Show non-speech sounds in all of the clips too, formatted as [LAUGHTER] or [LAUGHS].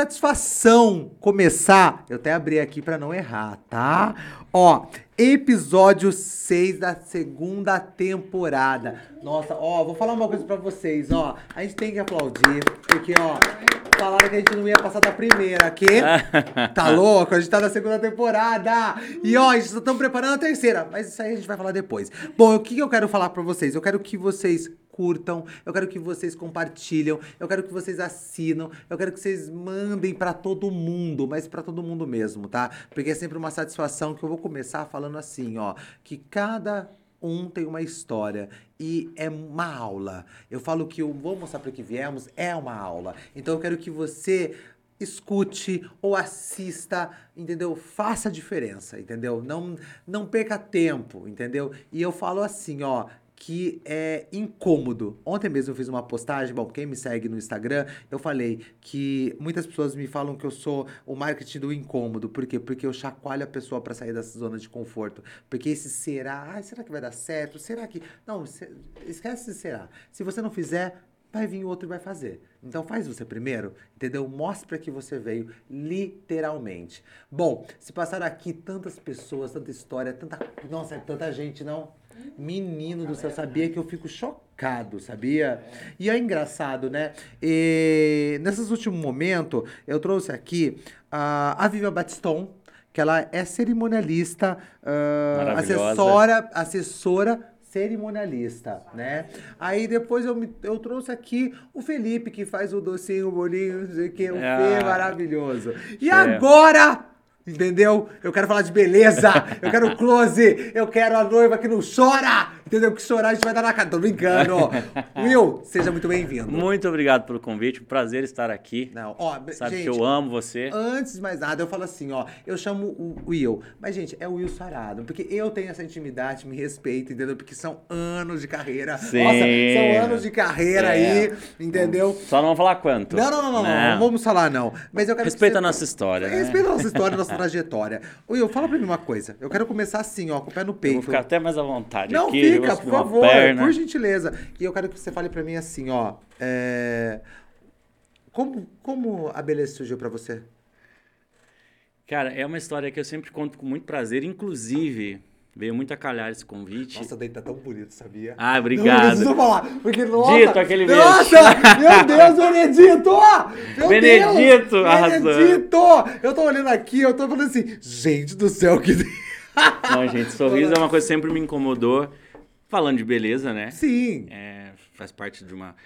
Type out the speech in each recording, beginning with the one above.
Satisfação começar. Eu até abri aqui para não errar, tá? Ó, episódio 6 da segunda temporada. Nossa, ó, vou falar uma coisa para vocês, ó. A gente tem que aplaudir, porque, ó, falaram que a gente não ia passar da primeira aqui. [LAUGHS] Tá louco? A gente tá na segunda temporada. E, ó, a gente tá preparando a terceira, mas isso aí a gente vai falar depois. Bom, o que eu quero falar para vocês? Eu quero que vocês curtam, eu quero que vocês compartilham, eu quero que vocês assinam, eu quero que vocês mandem para todo mundo, mas para todo mundo mesmo, tá? Porque é sempre uma satisfação que eu vou começar falando assim, ó, que cada um tem uma história e é uma aula. Eu falo que o Vou Mostrar para que Viemos é uma aula. Então eu quero que você escute ou assista, entendeu? Faça a diferença, entendeu? Não, não perca tempo, entendeu? E eu falo assim, ó, que é incômodo. Ontem mesmo eu fiz uma postagem, bom, quem me segue no Instagram, eu falei que muitas pessoas me falam que eu sou o marketing do incômodo. Por quê? Porque eu chacoalho a pessoa para sair dessa zona de conforto. Porque esse será, ai, será que vai dar certo? Será que. Não, esquece se será. Se você não fizer, vai vir outro e vai fazer. Então faz você primeiro, entendeu? Mostra que você veio, literalmente. Bom, se passaram aqui tantas pessoas, tanta história, tanta. Nossa, tanta gente, não? Menino do céu, sabia que eu fico chocado, sabia? E é engraçado, né? E nesses últimos momentos, eu trouxe aqui a, a Vivian Batiston, que ela é cerimonialista, uh, assessora, assessora cerimonialista, né? Aí depois eu, me, eu trouxe aqui o Felipe, que faz o docinho, o bolinho, não sei o que, o ah, Fê maravilhoso. E agora Entendeu? Eu quero falar de beleza, eu quero close, eu quero a noiva que não chora, entendeu? Que chorar a gente vai dar na cara. Tô brincando. Will, seja muito bem-vindo. Muito obrigado pelo convite, prazer estar aqui. Não, ó, Sabe gente, que eu amo você. Antes de mais nada, eu falo assim, ó, eu chamo o Will, mas gente, é o Will Sarado, porque eu tenho essa intimidade, me respeito, entendeu? Porque são anos de carreira. Sim. Nossa, são anos de carreira é. aí, entendeu? Só não vamos falar quanto. Não, não, não, não, não, não vamos falar não. Mas eu quero Respeita você... a nossa história, né? Respeita a nossa história, nossa trajetória. Will, fala pra mim uma coisa. Eu quero começar assim, ó, com o pé no peito. Eu vou ficar até mais à vontade Não, aqui. fica, por favor, perna. por gentileza. E eu quero que você fale pra mim assim, ó. É... Como, como a beleza surgiu pra você? Cara, é uma história que eu sempre conto com muito prazer. Inclusive, Veio muito a calhar esse convite. Nossa, daí tá tão bonito, sabia? Ah, obrigado. Não preciso falar, porque nossa... Dito, aquele beijo. Nossa, meu Deus, Benedito! Meu Benedito, Deus, arrasou. Benedito! Eu tô olhando aqui, eu tô falando assim, gente do céu, que... [LAUGHS] Não, gente, sorriso é uma coisa que sempre me incomodou. Falando de beleza, né? Sim. É, faz parte de uma,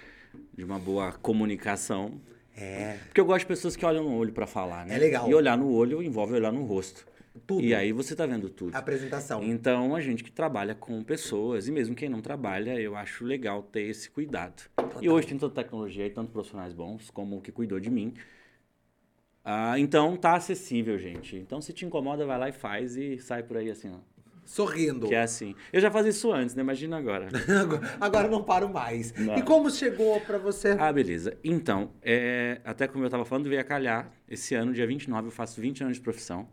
de uma boa comunicação. É. Porque eu gosto de pessoas que olham no olho para falar, né? É legal. E olhar no olho envolve olhar no rosto. Tudo. E aí você tá vendo tudo. A apresentação. Então, a gente que trabalha com pessoas, e mesmo quem não trabalha, eu acho legal ter esse cuidado. Total. E hoje tem tanta tecnologia e tantos profissionais bons, como o que cuidou de mim. Ah, então, tá acessível, gente. Então, se te incomoda, vai lá e faz e sai por aí assim, ó. Sorrindo. Que é assim. Eu já fazia isso antes, né? Imagina agora. [LAUGHS] agora não paro mais. Não. E como chegou para você? Ah, beleza. Então, é, até como eu estava falando, veio a calhar. Esse ano, dia 29, eu faço 20 anos de profissão.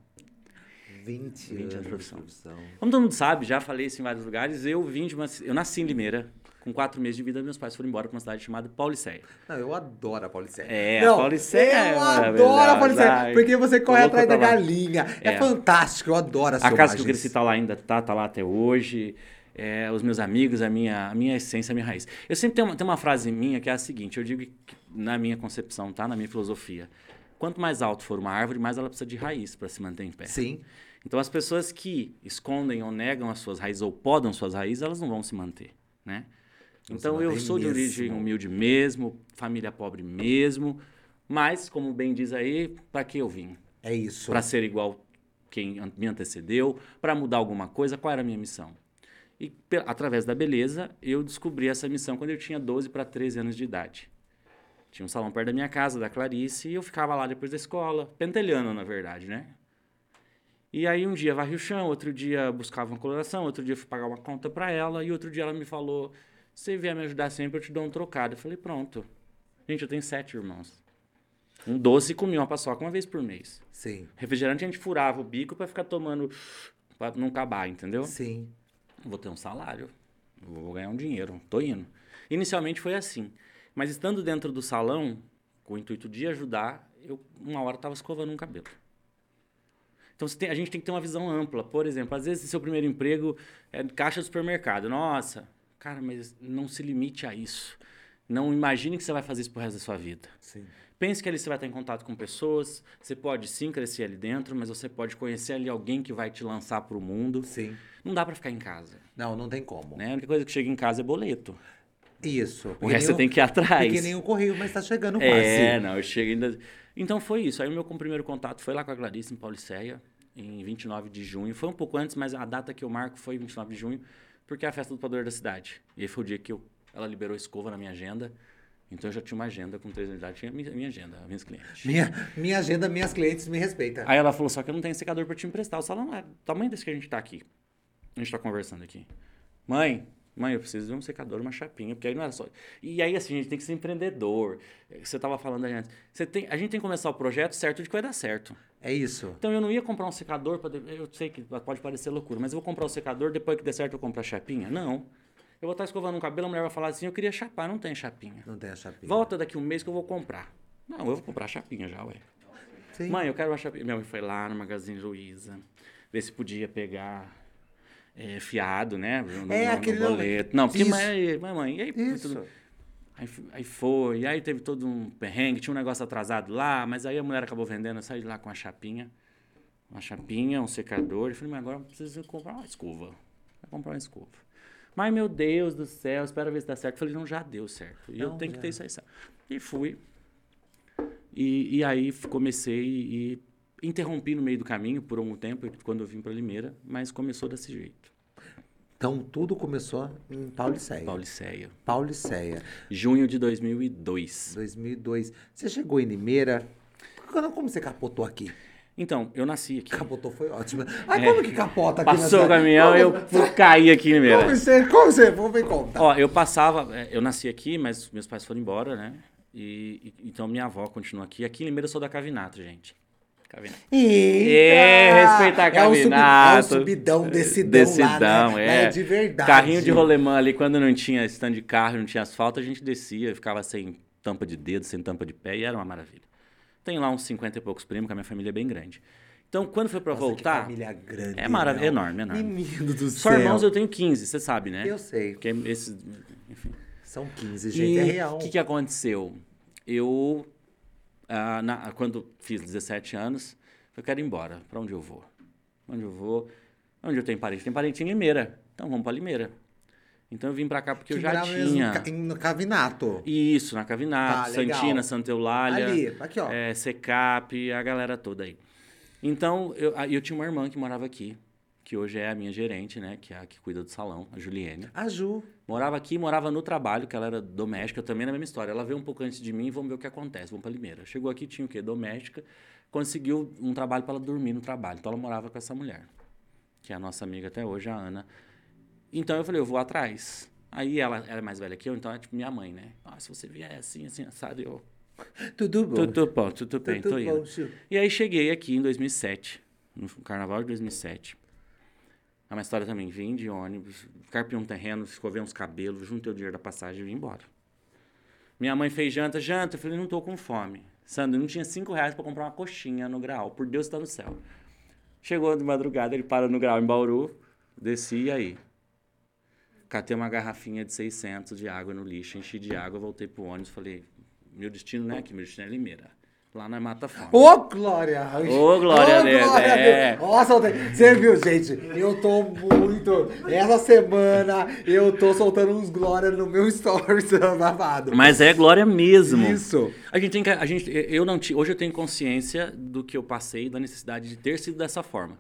20, 20 anos de profissão. profissão. Como todo mundo sabe, já falei isso em vários lugares, eu vim de uma. Eu nasci em Limeira. Com quatro meses de vida, meus pais foram embora para uma cidade chamada Pauliceia. Não, eu adoro a Pauliceia. É, Não, a Pauliceia. Eu é adoro a Pauliceia. Porque você corre atrás da galinha. É. é. fantástico, eu adoro as A casa que eu cresci tá lá ainda, tá, tá lá até hoje. É, os meus amigos, a minha, a minha essência, a minha raiz. Eu sempre tenho uma, tenho uma frase minha que é a seguinte: eu digo que, na minha concepção, tá? Na minha filosofia. Quanto mais alto for uma árvore, mais ela precisa de raiz para se manter em pé. Sim. Então, as pessoas que escondem ou negam as suas raízes ou podam suas raízes, elas não vão se manter, né? Então, eu sou de origem humilde mesmo, família pobre mesmo, mas, como bem diz aí, para que eu vim? É isso. Para ser igual quem me antecedeu, para mudar alguma coisa, qual era a minha missão? E através da beleza, eu descobri essa missão quando eu tinha 12 para 13 anos de idade. Tinha um salão perto da minha casa, da Clarice, e eu ficava lá depois da escola, pentelhando, na verdade, né? E aí um dia varri o chão, outro dia buscava uma coloração, outro dia fui pagar uma conta para ela e outro dia ela me falou: "Se vier me ajudar sempre, eu te dou um trocado". Eu falei: "Pronto". Gente, eu tenho sete irmãos. Um doce comia uma paçoca uma vez por mês. Sim. Refrigerante a gente furava o bico para ficar tomando para não acabar, entendeu? Sim. Vou ter um salário, vou ganhar um dinheiro, tô indo. Inicialmente foi assim, mas estando dentro do salão, com o intuito de ajudar, eu uma hora tava escovando um cabelo. Então tem- a gente tem que ter uma visão ampla. Por exemplo, às vezes seu primeiro emprego é caixa do supermercado. Nossa, cara, mas não se limite a isso. Não imagine que você vai fazer isso pro resto da sua vida. Sim. Pense que ali você vai estar em contato com pessoas, você pode sim crescer ali dentro, mas você pode conhecer ali alguém que vai te lançar para o mundo. Sim. Não dá para ficar em casa, Não, não tem como. né? A única coisa que chega em casa é boleto. Isso. O resto você tem que ir atrás. Porque nem o correio, mas tá chegando quase. É, não, eu chego ainda... Então foi isso. Aí o meu primeiro contato foi lá com a Clarice, em Pauliceia, em 29 de junho. Foi um pouco antes, mas a data que eu marco foi 29 de junho, porque é a festa do padroeiro da cidade. E aí foi o dia que eu, ela liberou escova na minha agenda. Então eu já tinha uma agenda com três idade, tinha minha, minha agenda, minhas clientes. Minha, minha agenda, minhas clientes me respeitam. Aí ela falou, só que eu não tenho secador pra te emprestar. O salão é do tamanho desse que a gente tá aqui. A gente tá conversando aqui. Mãe, mãe, eu preciso de um secador, uma chapinha, porque aí não era só... E aí, assim, a gente tem que ser empreendedor. Você tava falando antes. Você tem... A gente tem que começar o projeto certo de que vai dar certo. É isso. Então eu não ia comprar um secador, pra... eu sei que pode parecer loucura, mas eu vou comprar o secador, depois que der certo eu compro a chapinha? Não. Eu vou estar escovando um cabelo, a mulher vai falar assim, eu queria chapar, não tem chapinha. Não tem a chapinha. Volta daqui um mês que eu vou comprar. Não, eu vou comprar a chapinha já, ué. Sim. Mãe, eu quero uma chapinha. Minha mãe foi lá no Magazine Luiza, ver se podia pegar é, fiado, né? No, É, no- no aquele não- boleto. Não, porque mãe, mãe, e aí, tudo- aí, aí foi, aí teve todo um perrengue, tinha um negócio atrasado lá, mas aí a mulher acabou vendendo, eu saí de lá com a chapinha, uma chapinha, um secador, e falei, mas agora eu preciso comprar uma escova. Vai comprar uma escova. Mas, meu Deus do céu, espera ver se dá certo. Eu falei, não, já deu certo. E eu tenho que ter isso aí certo. E fui. E, e aí comecei e interrompi no meio do caminho por algum tempo, quando eu vim para Limeira, mas começou desse jeito. Então tudo começou em Pauliceia. Pauliceia. Pauliceia, Junho de 2002. 2002. Você chegou em Limeira. Como você capotou aqui? Então, eu nasci aqui. Capotou foi ótimo. Ai, como que capota aqui É. Passou o caminhão e eu fui cair aqui em Limeira. Como você, como você, vamos ver conta. Ó, eu passava, é, eu nasci aqui, mas meus pais foram embora, né? E, e- então minha avó continua aqui. Aqui em Limeira eu sou da Cavinato, gente. Cavinato. Eita! É, respeitar é o, sub, é subidão, decidão, Decidão, lá, né? é. É de verdade. Carrinho de rolemã ali, quando não tinha stand de carro, não tinha asfalto, a gente descia, ficava sem tampa de dedo, sem tampa de pé, e era uma maravilha. Tem lá uns 50 e poucos primos, que a minha família é bem grande. Então, quando foi pra Nossa, voltar... família grande. É maravilha, não. enorme, enorme. Menino do Só céu. irmãos eu tenho 15, você sabe, né? Eu sei. Porque esse, enfim. São 15, gente. é real. O que, que aconteceu? Eu, ah, na- quando fiz 17 anos, eu quero ir embora. Para onde eu vou? Onde eu vou? Onde eu tenho parente? Tem parente em Limeira. Então vamos para Limeira. Então eu vim para cá porque Que eu já tinha. no Cavinato. Isso, na Cavinato, Tá, legal. Santina, Santa Eulália. Ali, aqui, ó. É, Secap, a galera toda aí. Então, eu, eu tinha uma irmã que morava aqui, que hoje é a minha gerente, né? Que é a que cuida do salão, a Juliene. A Ju. Morava aqui, morava no trabalho, que ela era doméstica, também na mesma história. Ela veio um pouco antes de mim, vamos ver o que acontece, vamos para Limeira. Chegou aqui, tinha o quê? Doméstica, conseguiu um trabalho para ela dormir no trabalho. Então ela morava com essa mulher, que é a nossa amiga até hoje, a Ana. Então eu falei, eu vou atrás. Aí ela, ela é mais velha que eu, então é tipo minha mãe, né? Ah, se você vier assim, assim, assado, eu... Tudo bom? Tudo bom, tudo bem, Tudo tô indo. bom, Ju. E aí cheguei aqui em 2007, no carnaval de 2007. É uma história também, vim de ônibus, carpei um terreno, escovei uns cabelos, juntei o dinheiro da passagem e vim embora. Minha mãe fez janta, janta, eu falei, não tô com fome. Sandro, não tinha cinco reais pra comprar uma coxinha no grau, por Deus está no céu. Chegou de madrugada, ele para no grau em Bauru, desci e aí. Catei uma garrafinha de 600 de água no lixo, enchi de água, voltei pro ônibus, falei, meu destino não é aqui, meu destino é Limeira. Lá na Mata Fome. Ô, Glória! Ô, Glória a Deus, glória é. Deus. Nossa, você viu, gente? Eu tô muito... Essa semana eu tô soltando uns Glória no meu stories [LAUGHS] babado. Mas é glória mesmo. Isso. A gente tem que, a gente, eu não hoje eu tenho consciência do que eu passei, da necessidade de ter sido dessa forma.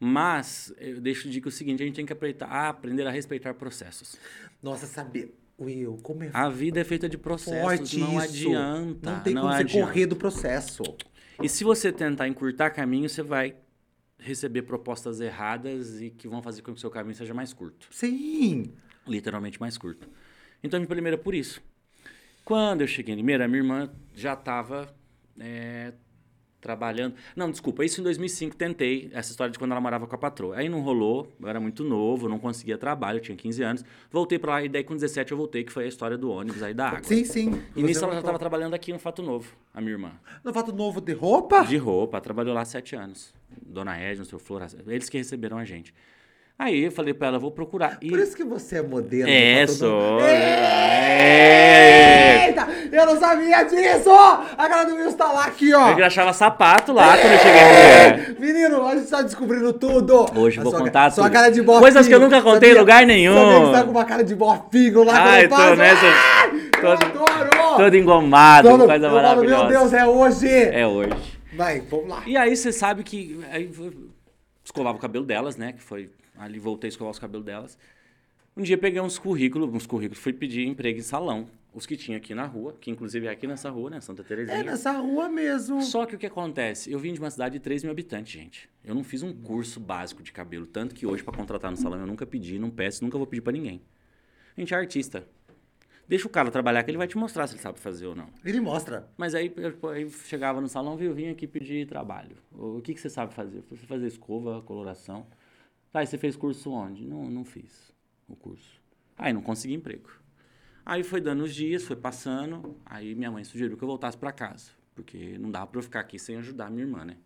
Mas eu deixo de dica o seguinte, a gente tem que aprender a, aprender a respeitar processos. Nossa, sabe... Will, como é A vida é feita de processos, não isso. adianta. Não tem como você adianta. correr do processo. E se você tentar encurtar caminho, você vai receber propostas erradas e que vão fazer com que o seu caminho seja mais curto. Sim. literalmente mais curto. Então eu vim para Limeira por isso. Quando eu cheguei em Limeira, a minha irmã já estava trabalhando. Não, desculpa, isso em 2005 tentei, essa história de quando ela morava com a patroa. Aí não rolou, eu era muito novo, não conseguia trabalho, tinha 15 anos. Voltei pra lá e daí com 17 eu voltei, que foi a história do ônibus aí da água. Sim, sim. E nisso ela já estava trabalhando aqui no Fato Novo, a minha irmã. No fato novo de roupa? De roupa, trabalhou lá sete anos. Dona Edna, seu Flor, eles que receberam a gente. Aí eu falei pra ela, vou procurar. E... Por isso que você é modelo. É, Novo. sou. É. Eita! Eu não sabia disso! A cara do Wilson tá lá aqui, ó. Eu engraxava sapato lá quando eu cheguei aqui. Menino, a gente tá descobrindo tudo. Hoje eu vou sua, contar Sua tudo. cara de bofinho. Coisas que eu nunca contei em Sabia- lugar nenhum. Sabia que você tá com uma cara de bofinho lá Ai, quando eu tô nessa- Ai, tô- eu adoro! Todo engomado, Todo- coisa maravilhosa. Meu Deus, é hoje! É hoje. Vai, vamos lá. E aí você sabe que. Aí escovava o cabelo delas, né? Que foi. Ali voltei a escovar os cabelos delas. Um dia peguei uns currículos, uns currículos, fui pedir emprego em salão. Os que tinha aqui na rua, que inclusive é aqui nessa rua, né? Santa Terezinha. É nessa rua mesmo. Só que o que acontece? Eu vim de uma cidade de 3 mil habitantes, gente. Eu não fiz um curso básico de cabelo. Tanto que hoje, pra contratar no salão, eu nunca pedi, não peço, nunca vou pedir pra ninguém. A gente é artista. Deixa o cara trabalhar que ele vai te mostrar se ele sabe fazer ou não. Ele mostra. Mas aí eu, aí chegava no salão, viu, eu vim aqui pedir trabalho. O que, que você sabe fazer? Eu Você fazer escova, coloração. Tá, e você fez curso onde? Não, não fiz o curso. Aí não consegui emprego. Aí foi dando os dias, foi passando. Aí minha mãe sugeriu que eu voltasse para casa. Porque não dava para eu ficar aqui sem ajudar minha irmã, né?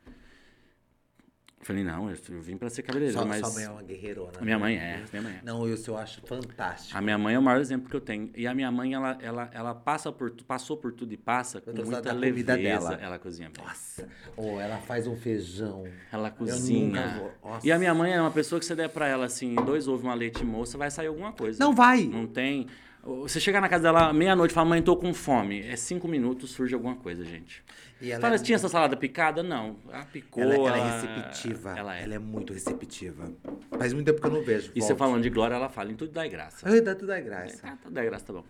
Falei, não, eu, eu vim para ser cabeleireiro, Sua, mas... sua mãe é uma guerreirona. A minha mãe é, minha mãe é. Não, Wilson, eu acho fantástico. A minha mãe é o maior exemplo que eu tenho. E a minha mãe, ela, ela, ela passa por, passou por tudo e passa com muita leveza. dela. Ela cozinha bem. Nossa. Ou ela faz um feijão. Ela cozinha. E a minha mãe é uma pessoa que você der pra ela assim, dois ovos, uma leite moça, vai sair alguma coisa. Não vai. Não tem. Você chegar na casa dela meia-noite e fala, mãe, tô com fome. É cinco minutos, surge alguma coisa, gente. E ela Fala, é tinha essa salada picada? Não. Ela picou. Ela, ela é ela- receptiva. Ela é. Ela é muito receptiva. Faz muito tempo que eu não vejo. E você Volte. falando de glória, ela fala, em tudo dá graça. Ai, dá tudo é graça. Ah, tudo dá graça, tá bom.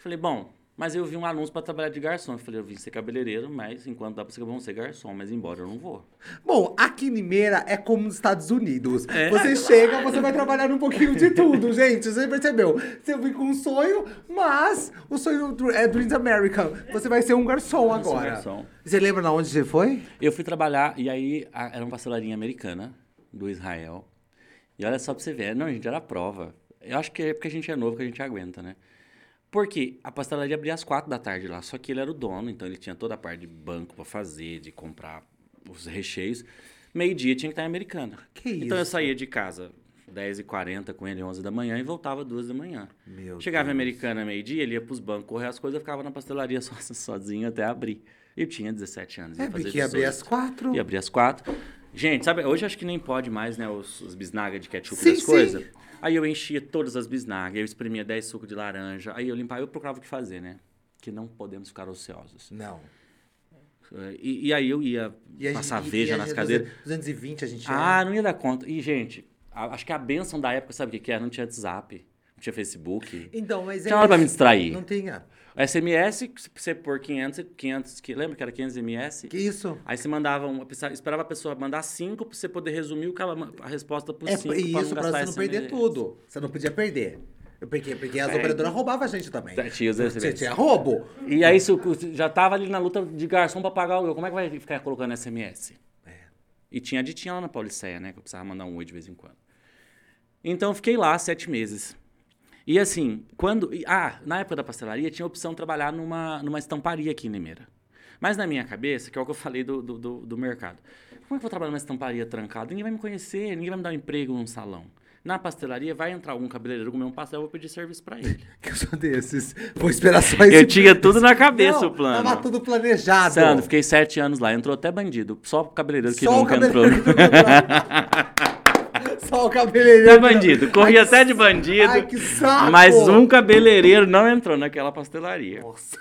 Falei, bom, mas eu vi um anúncio pra trabalhar de garçom. Eu falei, eu vim ser cabeleireiro, mas enquanto dá pra ser, vamos ser garçom. Mas embora eu não vou. Bom, aqui em Limeira é como nos Estados Unidos. É. Você chega, você vai trabalhar num pouquinho de tudo, [LAUGHS] gente. Você percebeu? Você vem com um sonho, mas o sonho é Dreams American. Você vai ser um garçom um agora. garçom. Você lembra na onde você foi? Eu fui trabalhar e aí a- era uma pastelaria americana do Israel. E olha só pra você ver, não, gente, era prova. Eu acho que é porque a gente é novo que a gente aguenta, né? Porque a pastelaria abria às quatro da tarde lá, só que ele era o dono, então ele tinha toda a parte de banco pra fazer, de comprar os recheios. Meio-dia tinha que estar em americana. Que Então eu isso? saía de casa 10h40 com ele 11 da manhã e voltava 2 da manhã. Meu Chegava em Deus. americana meio-dia, ele ia pros bancos correr as coisas, eu ficava na pastelaria [LAUGHS] so- sozinho até abrir. Eu tinha 17 anos. ia É, fazer porque ia abrir 18. às quatro. E abrir às quatro. Gente, sabe, hoje acho que nem pode mais, né, os, os bisnagas de ketchup Sim, das coisas. Aí eu enchia todas as bisnagas, eu espremia 10 sucos de laranja, aí eu limpava, eu procurava o que fazer, né? Que não podemos ficar ociosos. Não. Eh, E, e aí eu ia E a passar gente- veja e a nas cadeiras. 220 a gente Ah, é. não ia dar conta. E, gente, a- acho que a benção da época, sabe o que, que era? Não tinha WhatsApp, não tinha Facebook. Então, mas Tinha hora pra me distrair. Não tinha. SMS, se você pôr 500, 500, que- lembra que era 500 MS? Que isso? Aí você mandava, um, esperava a pessoa mandar cinco pra você poder resumir o que ela, a resposta por É cinco e isso gastar você não perder SMS. tudo. Você não podia perder. Porque, porque as É. operadoras roubavam a gente também. Tinha SMS. tinha roubo. E aí se o- já tava ali na luta de garçom pra pagar o aluguel. Como é que vai ficar colocando SMS? É. E tinha ditinha lá na Pauliceia, né? Que eu precisava mandar um oi de vez em quando. Então eu fiquei lá sete meses. E assim, quando. Ah, na época da pastelaria tinha a opção de trabalhar numa, numa estamparia aqui em Limeira. Mas na minha cabeça, que é o que eu falei do, do, do, do mercado. Como é que eu vou trabalhar numa estamparia trancada? Ninguém vai me conhecer, ninguém vai me dar um emprego num salão. Na pastelaria, vai entrar algum cabeleireiro comer um pastel, eu vou pedir serviço pra ele. [LAUGHS] Que eu sou desses. Vou esperar só esse... Eu tinha tudo na cabeça Não, o plano. Tava tudo planejado. Sandro, fiquei sete anos lá. Entrou até bandido. Só o cabeleireiro que Só nunca entrou. que [LAUGHS] o cabeleireiro. Até bandido. Corria até de bandido. Ai, que saco. Mas um cabeleireiro não entrou naquela pastelaria. Nossa.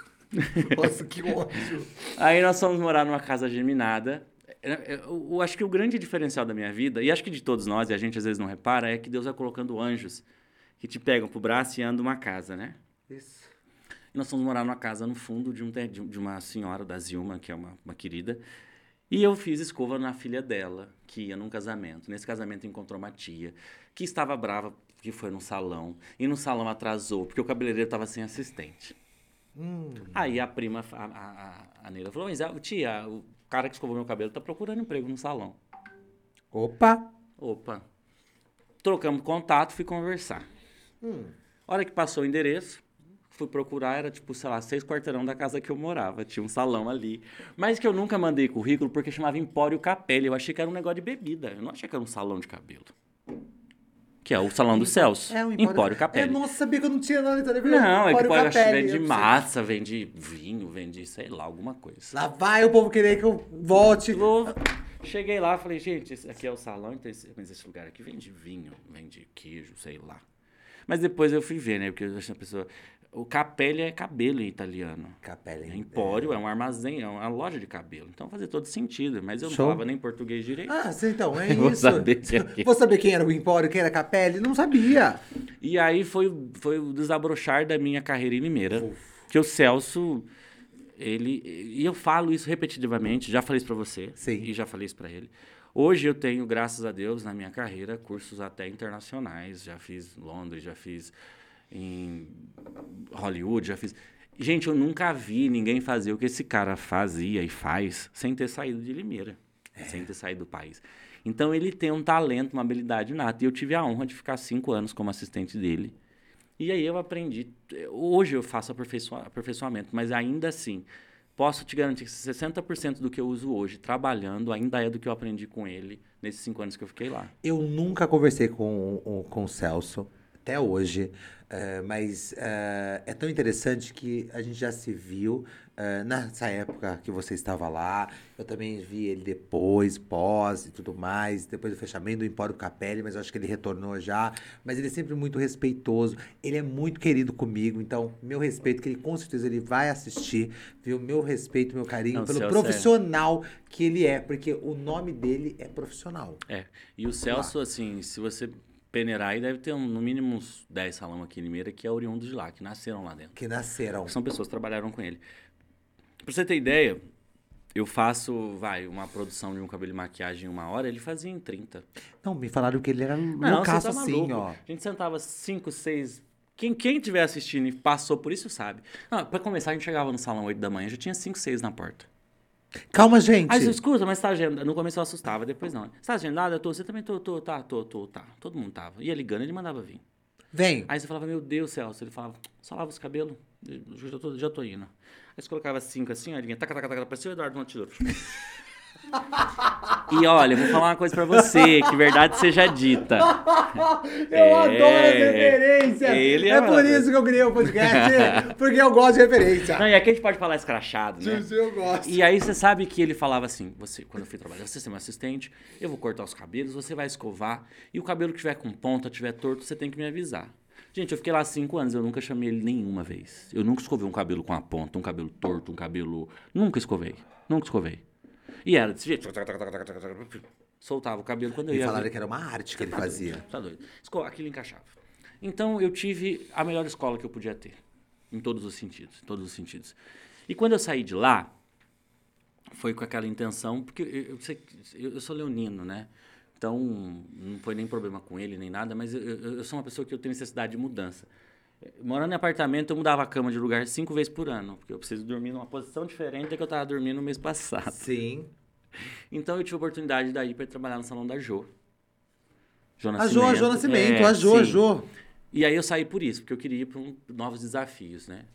Nossa, que ódio. [LAUGHS] Aí nós fomos morar numa casa geminada. Eu, eu- eu acho que o grande diferencial da minha vida, e acho que de todos nós, e a gente às vezes não repara, é que Deus vai colocando anjos que te pegam pro braço e andam uma casa, né? Isso. E nós fomos morar numa casa no fundo de um- de uma senhora, da Zilma, que é uma, uma querida. E eu fiz escova na filha dela, que ia num casamento. Nesse casamento encontrou uma tia, que estava brava, que foi num salão. E no salão atrasou, porque o cabeleireiro estava sem assistente. Hum. Aí a prima, a, a, a- a Neila falou, mas ah, tia, o cara que escovou meu cabelo tá procurando emprego no salão. Opa! Opa. Trocamos contato, fui conversar. Hum. Hora que passou o endereço, fui procurar, era tipo, sei lá, seis quarteirão da casa que eu morava. Tinha um salão ali. Mas que eu nunca mandei currículo porque chamava Empório Capelli. Eu achei que era um negócio de bebida. Eu não achei que era um salão de cabelo. Que é o salão do Celso. É o Empório, Capelli. É, nossa, sabia que eu não tinha nome. Então Não, é que Empório pode, acho que Capelli, vende massa, vende vinho, vende, sei lá, alguma coisa. Lá vai o povo querer que eu volte. Vou- Cheguei lá, falei, gente, esse aqui é o salão, então esse, mas esse lugar aqui vende vinho, vende queijo, sei lá. Mas depois eu fui ver, né? Porque eu achei a pessoa. O Capelli é cabelo em italiano. Capelli. É Empório é um armazém, é uma loja de cabelo. Então fazia todo sentido. Mas eu não Show. falava nem português direito. Ah, sim, então, é [LAUGHS] Vou isso. saber é. Vou saber quem era o Empório, quem era Capelli? Não sabia. E aí foi, foi o desabrochar da minha carreira em Limeira. Que o Celso, ele. E eu falo isso repetitivamente, já falei isso pra você. Sim. E já falei isso pra ele. Hoje eu tenho, graças a Deus, na minha carreira, cursos até internacionais. Já fiz Londres, já fiz em Hollywood, já fiz. Gente, eu nunca vi ninguém fazer o que esse cara fazia e faz sem ter saído de Limeira, sem ter saído do país. Então ele tem um talento, uma habilidade nata. E eu tive a honra de ficar cinco anos como assistente dele. E aí eu aprendi. Hoje eu faço aperfeiçoa- aperfeiçoamento, mas ainda assim, posso te garantir que 60% do que eu uso hoje trabalhando ainda é do que eu aprendi com ele nesses cinco anos que eu fiquei lá. Eu nunca conversei com, com o Celso, até hoje, eh, mas eh, é tão interessante que a gente já se viu eh, nessa época que você estava lá. Eu também vi ele depois, pós e tudo mais, depois do fechamento do Empório Capelli, mas eu acho que ele retornou já. Mas ele é sempre muito respeitoso, ele é muito querido comigo, então, meu respeito, que ele com certeza ele vai assistir, viu? Meu respeito, meu carinho Não, pelo profissional que ele é, porque o nome dele é profissional. É. E o Celso, assim, se você peneirar aí, deve ter um- no mínimo uns 10 salão aqui em Limeira que é oriundo de lá, que nasceram lá dentro. Que nasceram. São pessoas que trabalharam com ele. Pra você ter ideia, eu faço, vai, uma produção de um cabelo e maquiagem em uma hora, ele fazia em 30. Não, me falaram que ele era Não, loucaço tá assim, ó. A gente sentava 5, 6... Quem, quem tiver assistindo e passou por isso sabe. Não, pra começar, a gente chegava no salão 8 da manhã, já tinha 5, 6 na porta. Calma, gente. Aí você escuta, mas tá agendado. No começo eu assustava, depois não. Você tá agendado? Eu tô. Você também tô, tô, tá, tô, tô, tá. Todo mundo tava. Ia ligando, ele mandava vir. Vem. Aí você falava, meu Deus, Celso. Ele falava, só lava os cabelos. Já tô, já tô indo. Aí você colocava cinco assim, a linha, taca, taca, taca, parecia o Eduardo Monteiro. E olha, vou falar uma coisa pra você, que verdade seja dita. [LAUGHS] Eu É, adoro as referências. ele é é por isso que eu criei o podcast, [LAUGHS] porque eu gosto de referência. Não, e aqui a gente pode falar escrachado, né? Isso eu gosto. E aí você sabe que ele falava assim, você, quando eu fui trabalhar, você é meu assistente, eu vou cortar os cabelos, você vai escovar, e o cabelo que tiver com ponta, tiver torto, você tem que me avisar. Gente, eu fiquei lá cinco anos, eu nunca chamei ele nenhuma vez. Eu nunca escovei um cabelo com a ponta, um cabelo torto, um cabelo... Nunca escovei, nunca escovei. E era desse jeito. Soltava o cabelo quando eu ia falaram ver. que era uma arte que ele fazia. Tá doido. Aquilo encaixava. Então eu tive a melhor escola que eu podia ter. Em todos os sentidos. Em todos os sentidos. E quando eu saí de lá, foi com aquela intenção, porque eu, eu- eu sou leonino, né? Então, não foi nem problema com ele, nem nada, mas eu, eu- eu sou uma pessoa que eu tenho necessidade de mudança. Morando em apartamento, eu mudava a cama de lugar cinco vezes por ano, porque eu preciso dormir numa posição diferente da que eu estava dormindo no mês passado. Sim. [LAUGHS] Então, eu tive a oportunidade daí para trabalhar no salão da Jô. Jô A Jô, a Jô Nascimento, É, a a sim. Jô. E aí eu saí por isso, porque eu queria ir para um, novos desafios, né?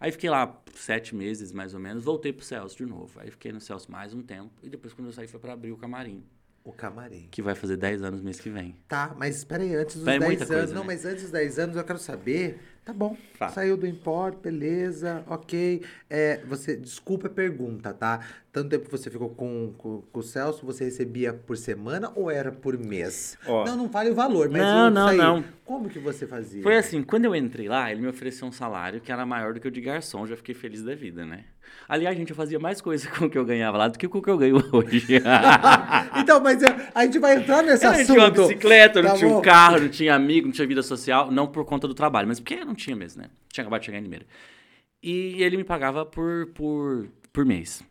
Aí fiquei lá sete meses, mais ou menos, voltei pro Celso de novo. Aí fiquei no Celso mais um tempo, e depois quando eu saí foi para abrir o camarim, O camarim. que vai fazer 10 anos mês que vem. Tá, mas espera aí, antes dos É 10 muita anos. coisa, não, né? mas antes dos 10 anos eu quero saber. Tá bom. Fala. Saiu do Import, beleza, ok. É, você, desculpa a pergunta, tá? Tanto tempo que você ficou com, com, com o Celso, você recebia por semana ou era por mês? Ó. não, não fale o valor, mas Não, não, aí, não. Como que você fazia? Foi assim, quando eu entrei lá, ele me ofereceu um salário que era maior do que o de garçom, já fiquei feliz da vida, né? Aliás, gente, eu fazia mais coisa [LAUGHS] com o que eu ganhava lá do que com o que eu ganho hoje. [LAUGHS] então, mas a gente vai entrar nesse Eu não assunto. tinha uma bicicleta, não Tá tinha um carro, não tinha amigo, não tinha vida social, não por conta do trabalho, mas porque não tinha mesmo, né? Tinha acabado de chegar em Limeira. E ele me pagava por, por, por mês.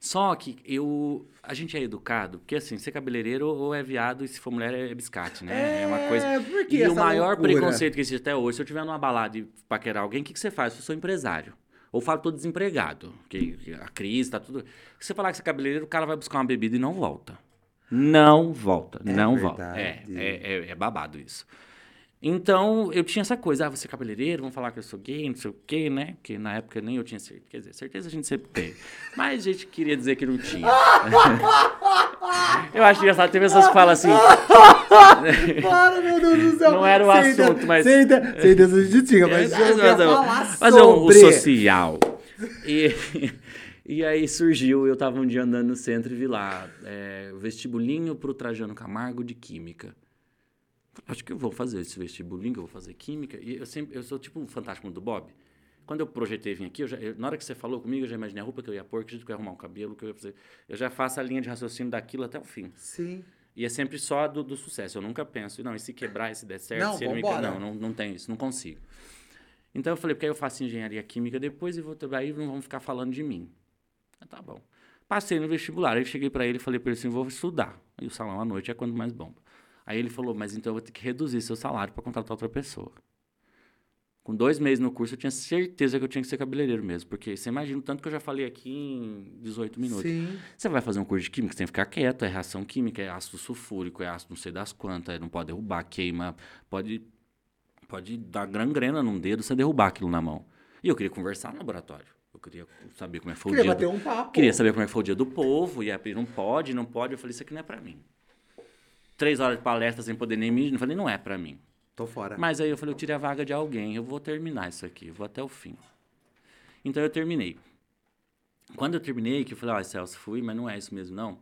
Só que eu. A gente é educado, porque assim, ser cabeleireiro ou é viado e se for mulher é biscate, né? É, uma coisa. É, por que E o maior loucura? preconceito que existe até hoje, se eu tiver numa balada e paquerar alguém, o que, que você faz? Eu sou empresário. Ou fala, tô desempregado, que a crise, tá tudo. Se você falar que você é cabeleireiro, o cara vai buscar uma bebida e não volta. Não volta, É não volta. É, verdade. é, é, é babado isso. Então, eu tinha essa coisa, ah, você é cabeleireiro, vão falar que eu sou gay, não sei o quê, né? Porque na época nem eu tinha certeza. Quer dizer, certeza a gente sempre tem. Mas a gente queria dizer que não tinha. [LAUGHS] eu acho engraçado, tem pessoas que falam assim, [LAUGHS] Para, meu Deus do céu. Não era o Sem assunto, ideia- mas- Sem ideia, sem ideia a gente tinha, mas É, eu queria falar mas Fazer um, o sobre. social. E, [LAUGHS] e aí surgiu, eu tava um dia andando no centro e vi lá, é, vestibulinho pro Trajano Camargo de Química. Acho que eu vou fazer esse vestibulinho, eu vou fazer Química. E eu sempre, eu sou tipo um fantástico do Bob. Quando eu projetei vir aqui, eu já- eu- na hora que você falou comigo, eu já imaginei a roupa que eu ia pôr, que jeito que eu ia arrumar o cabelo, que eu ia fazer. Eu já faço a linha de raciocínio daquilo até o fim. Sim. E é sempre só do, do sucesso. Eu nunca penso, não, e se quebrar, e se der certo, Não, se ele me... Não, não, não tenho isso, não consigo. Então eu falei, porque aí eu faço engenharia química depois e vou aí não vão ficar falando de mim. Tá bom. Passei no vestibular, aí cheguei pra ele e falei pra ele assim, vou estudar. E o salão à noite é quando mais bomba. Aí ele falou, mas então eu vou ter que reduzir seu salário pra contratar outra pessoa. Com dois meses no curso, eu tinha certeza que eu tinha que ser cabeleireiro mesmo. Porque você imagina o tanto que eu já falei aqui em 18 minutos. Sim. Você vai fazer um curso de química, você tem que ficar quieto, é reação química, é ácido sulfúrico, é ácido não sei das quantas, não pode derrubar, queima, pode, pode dar gangrena num dedo, você derrubar aquilo na mão. E eu queria conversar no laboratório. Eu queria saber como é que foi Queria o dia bater do... um papo. Queria saber como é que foi o dia do povo, e aí não pode, não pode. Eu falei, isso aqui não é pra mim. Três horas de palestra sem poder nem me... Eu falei, não é pra mim. Tô fora. Mas aí eu falei, eu tirei a vaga de alguém, eu vou terminar isso aqui, eu vou até o fim. Então eu terminei. Quando eu terminei, que eu falei, ó, Celso, fui, mas não é isso mesmo, não.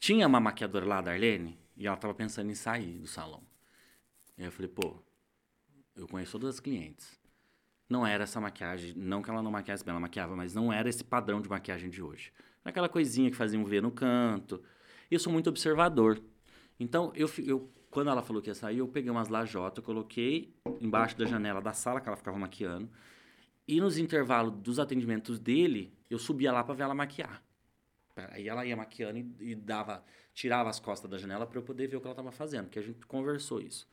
Tinha uma maquiadora lá, da Arlene, e ela tava pensando em sair do salão. E eu falei, pô, eu conheço todas as clientes. Não era essa maquiagem, não que ela não maquiasse bem, ela maquiava, mas não era esse padrão de maquiagem de hoje. Aquela coisinha que faziam ver no canto. E eu sou muito observador. Então, eu, eu, quando ela falou que ia sair, eu peguei umas lajotas, coloquei embaixo da janela da sala que ela ficava maquiando. E nos intervalos dos atendimentos dele, eu subia lá para ver ela maquiar. Aí ela ia maquiando e, e dava, tirava as costas da janela para eu poder ver o que ela estava fazendo, porque a gente conversou isso.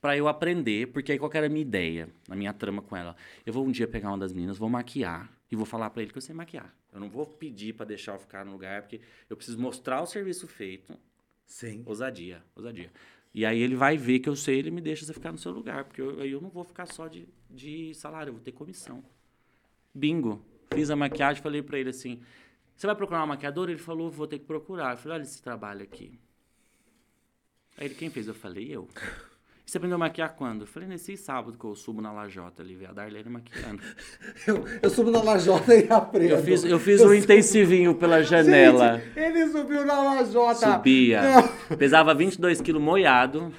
Para eu aprender, porque aí qual era a minha ideia, a minha trama com ela? Eu vou um dia pegar uma das meninas, vou maquiar e vou falar para ele que eu sei maquiar. Eu não vou pedir para deixar eu ficar no lugar, porque eu preciso mostrar o serviço feito, Sim. ousadia, ousadia. E aí ele vai ver que eu sei, ele me deixa você ficar no seu lugar, porque eu- aí eu não vou ficar só de, de salário, eu vou ter comissão. Bingo. Fiz a maquiagem, falei pra ele assim: Você vai procurar uma maquiadora? Ele falou: Vou ter que procurar. Eu falei: Olha esse trabalho aqui. Aí ele: Quem fez? Eu falei: Eu. Você aprendeu a maquiar quando? Eu falei: Nesse sábado que eu subo na Lajota ali, ver a Darlene maquiando. [LAUGHS] Eu, eu subo na lajota e aprendo. Eu fiz, eu fiz um intensivinho pela janela. Gente, ele subiu na lajota. Subia. Não. Pesava 22 quilos moiado.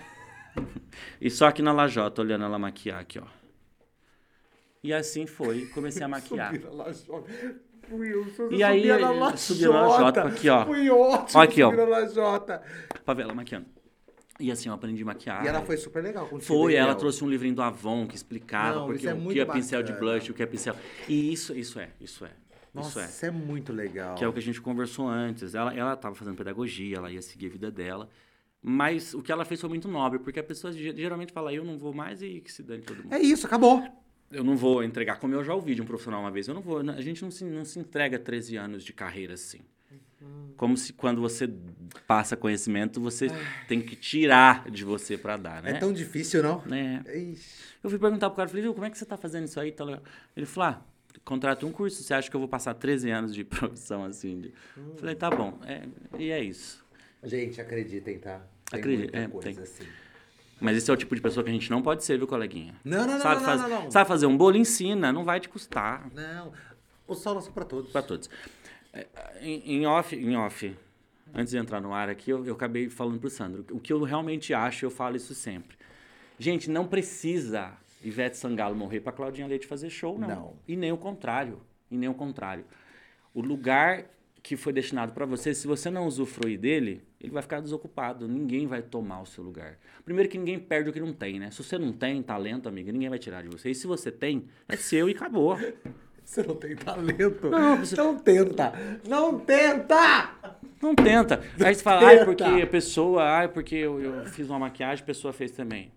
E só aqui na lajota, olhando ela maquiar aqui, ó. E assim foi, comecei a maquiar. Subi na lajota. Fui eu, eu E aí, subia na eu lajota. subi na lajota, aqui, ó. Fui ótimo, Ó aqui, ó. subi na lajota. Pra ver ela maquiando. E assim, eu aprendi a maquiar. E ela foi super legal. Foi, ela trouxe um livrinho do Avon que explicava Não, porque é o que é pincel de bacana. blush, o que é pincel. E isso, isso é, isso é. Nossa, isso é. isso é muito legal. Que é o que a gente conversou antes. Ela ela estava fazendo pedagogia, ela ia seguir a vida dela. Mas o que ela fez foi muito nobre, porque a pessoa ge- geralmente fala, eu não vou mais e que se dane todo mundo. É isso, acabou. Eu não vou entregar, como eu já ouvi de um profissional uma vez, eu não vou. A gente não se, não se entrega 13 anos de carreira assim. Como se quando você passa conhecimento, você tem que tirar de você para dar, né? É tão difícil, não? É. Eu fui perguntar pro cara, falei, viu, como é que você tá fazendo isso aí? Tá legal?" Ele falou, ah, contrata um curso, você acha que eu vou passar 13 anos de [LAUGHS] profissão assim? De... Falei, tá bom, é, e é isso. Gente, acreditem, tá? Tem Acredito, é, tem. assim. Mas esse é o tipo de pessoa que a gente não pode ser, viu, coleguinha? Não, não, não, sabe não, faz- não, não, não. Sabe fazer um bolo? Ensina, não vai te custar. Não, o sol nasceu pra todos. Para todos. É, Em, em off, em off, antes de entrar no ar aqui, eu, eu acabei falando pro Sandro. O que eu realmente acho, eu falo isso sempre. Gente, não precisa Ivete Sangalo morrer para Claudinha Leite fazer show, não. Não. E nem o contrário. E nem o contrário. O lugar que foi destinado para você, se você não usufruir dele, ele vai ficar desocupado. Ninguém vai tomar o seu lugar. Primeiro que ninguém perde o que não tem, né? Se você não tem talento, amiga, ninguém vai tirar de você. E se você tem, é seu e acabou. [LAUGHS] Você não tem talento. Não, você- Não tenta. Não tenta! Não tenta. Aí você fala, ai, Tenta. porque a pessoa, ai, porque eu, eu fiz uma maquiagem, a pessoa fez também.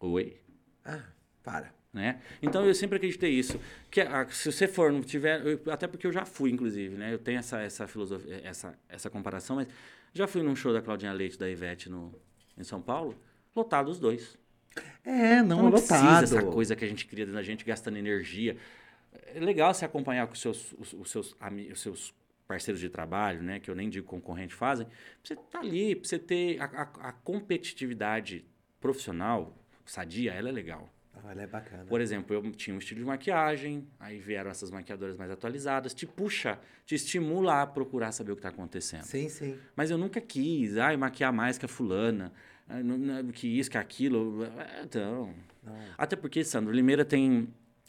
Oi? Ah, para. Né? Então eu sempre acreditei isso. Que a, se você for, não tiver. eu- até porque eu já fui, inclusive, né? Eu tenho essa, essa filosofia, essa, essa comparação, mas já fui num show da Claudinha Leite da Ivete no, em São Paulo, lotado os dois. É, não, Então não lotado. precisa essa coisa que a gente cria dentro da gente, gastando energia. É legal você acompanhar com os seus, os, os seus, os seus parceiros de trabalho, né? Que eu nem digo concorrente fazem. Você estar ali, pra você ter a, a- a competitividade profissional, sadia, ela é legal. Olha, é bacana. Por exemplo, eu tinha um estilo de maquiagem, aí vieram essas maquiadoras mais atualizadas, te puxa, te estimula a procurar saber o que está acontecendo. Sim, sim. Mas eu nunca quis, ai, maquiar mais que a fulana, ah, não- não- que isso, que aquilo. Ah, Então. Até porque, Sandro, Limeira tem,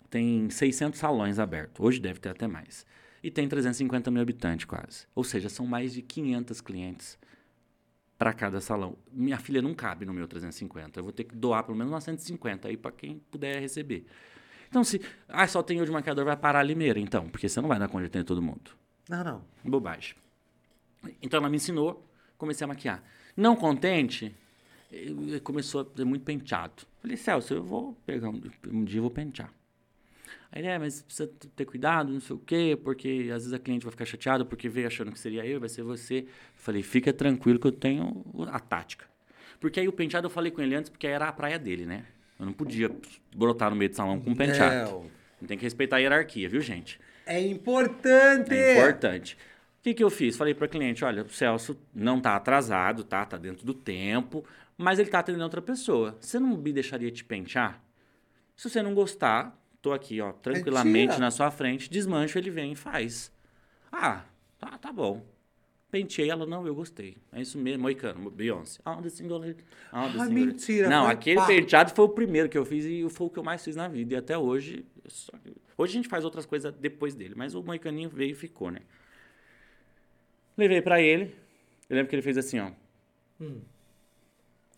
tem 600 salões abertos. Hoje deve ter até mais. E tem 350 mil habitantes quase. Ou seja, são mais de 500 clientes para cada salão. Minha filha não cabe no meu 350. Eu vou ter que doar pelo menos umas 150 aí para quem puder receber. Então, se. Ah, só tem eu de maquiador, vai parar a Limeira, então. Porque você não vai dar conta de atender todo mundo. Não, não. Bobagem. Então ela me ensinou, comecei a maquiar. Não contente, eh, começou a ter muito penteado. Falei, Celso, eu vou pegar um, um dia eu vou pentear. Aí, é, mas precisa ter cuidado, não sei o quê, porque às vezes a cliente vai ficar chateada porque veio achando que seria eu, vai ser você. Falei, fica tranquilo que eu tenho a tática. Porque aí o penteado eu falei com ele antes, porque era a praia dele, né? Eu não podia brotar no meio do salão com um penteado. Não. Tem que respeitar a hierarquia, viu, gente? É importante! É importante. O que, que eu fiz? Falei para o cliente, olha, o Celso não está atrasado, tá? Tá dentro do tempo, mas ele está atendendo outra pessoa. Você não me deixaria te pentear? Se você não gostar, tô aqui, ó, tranquilamente tira. na sua frente, desmancho, ele vem e faz. Ah, tá, tá bom. Penteei ela, não, eu gostei. É isso mesmo, Moicano, Beyoncé. On the single lady, on the Ah, single lady. mentira, Não, aquele pá. penteado foi o primeiro que eu fiz e foi o que eu mais fiz na vida. E até hoje, só hoje a gente faz outras coisas depois dele, mas o Moicaninho veio e ficou, né? Levei pra ele. Eu lembro que ele fez assim, ó. Hum.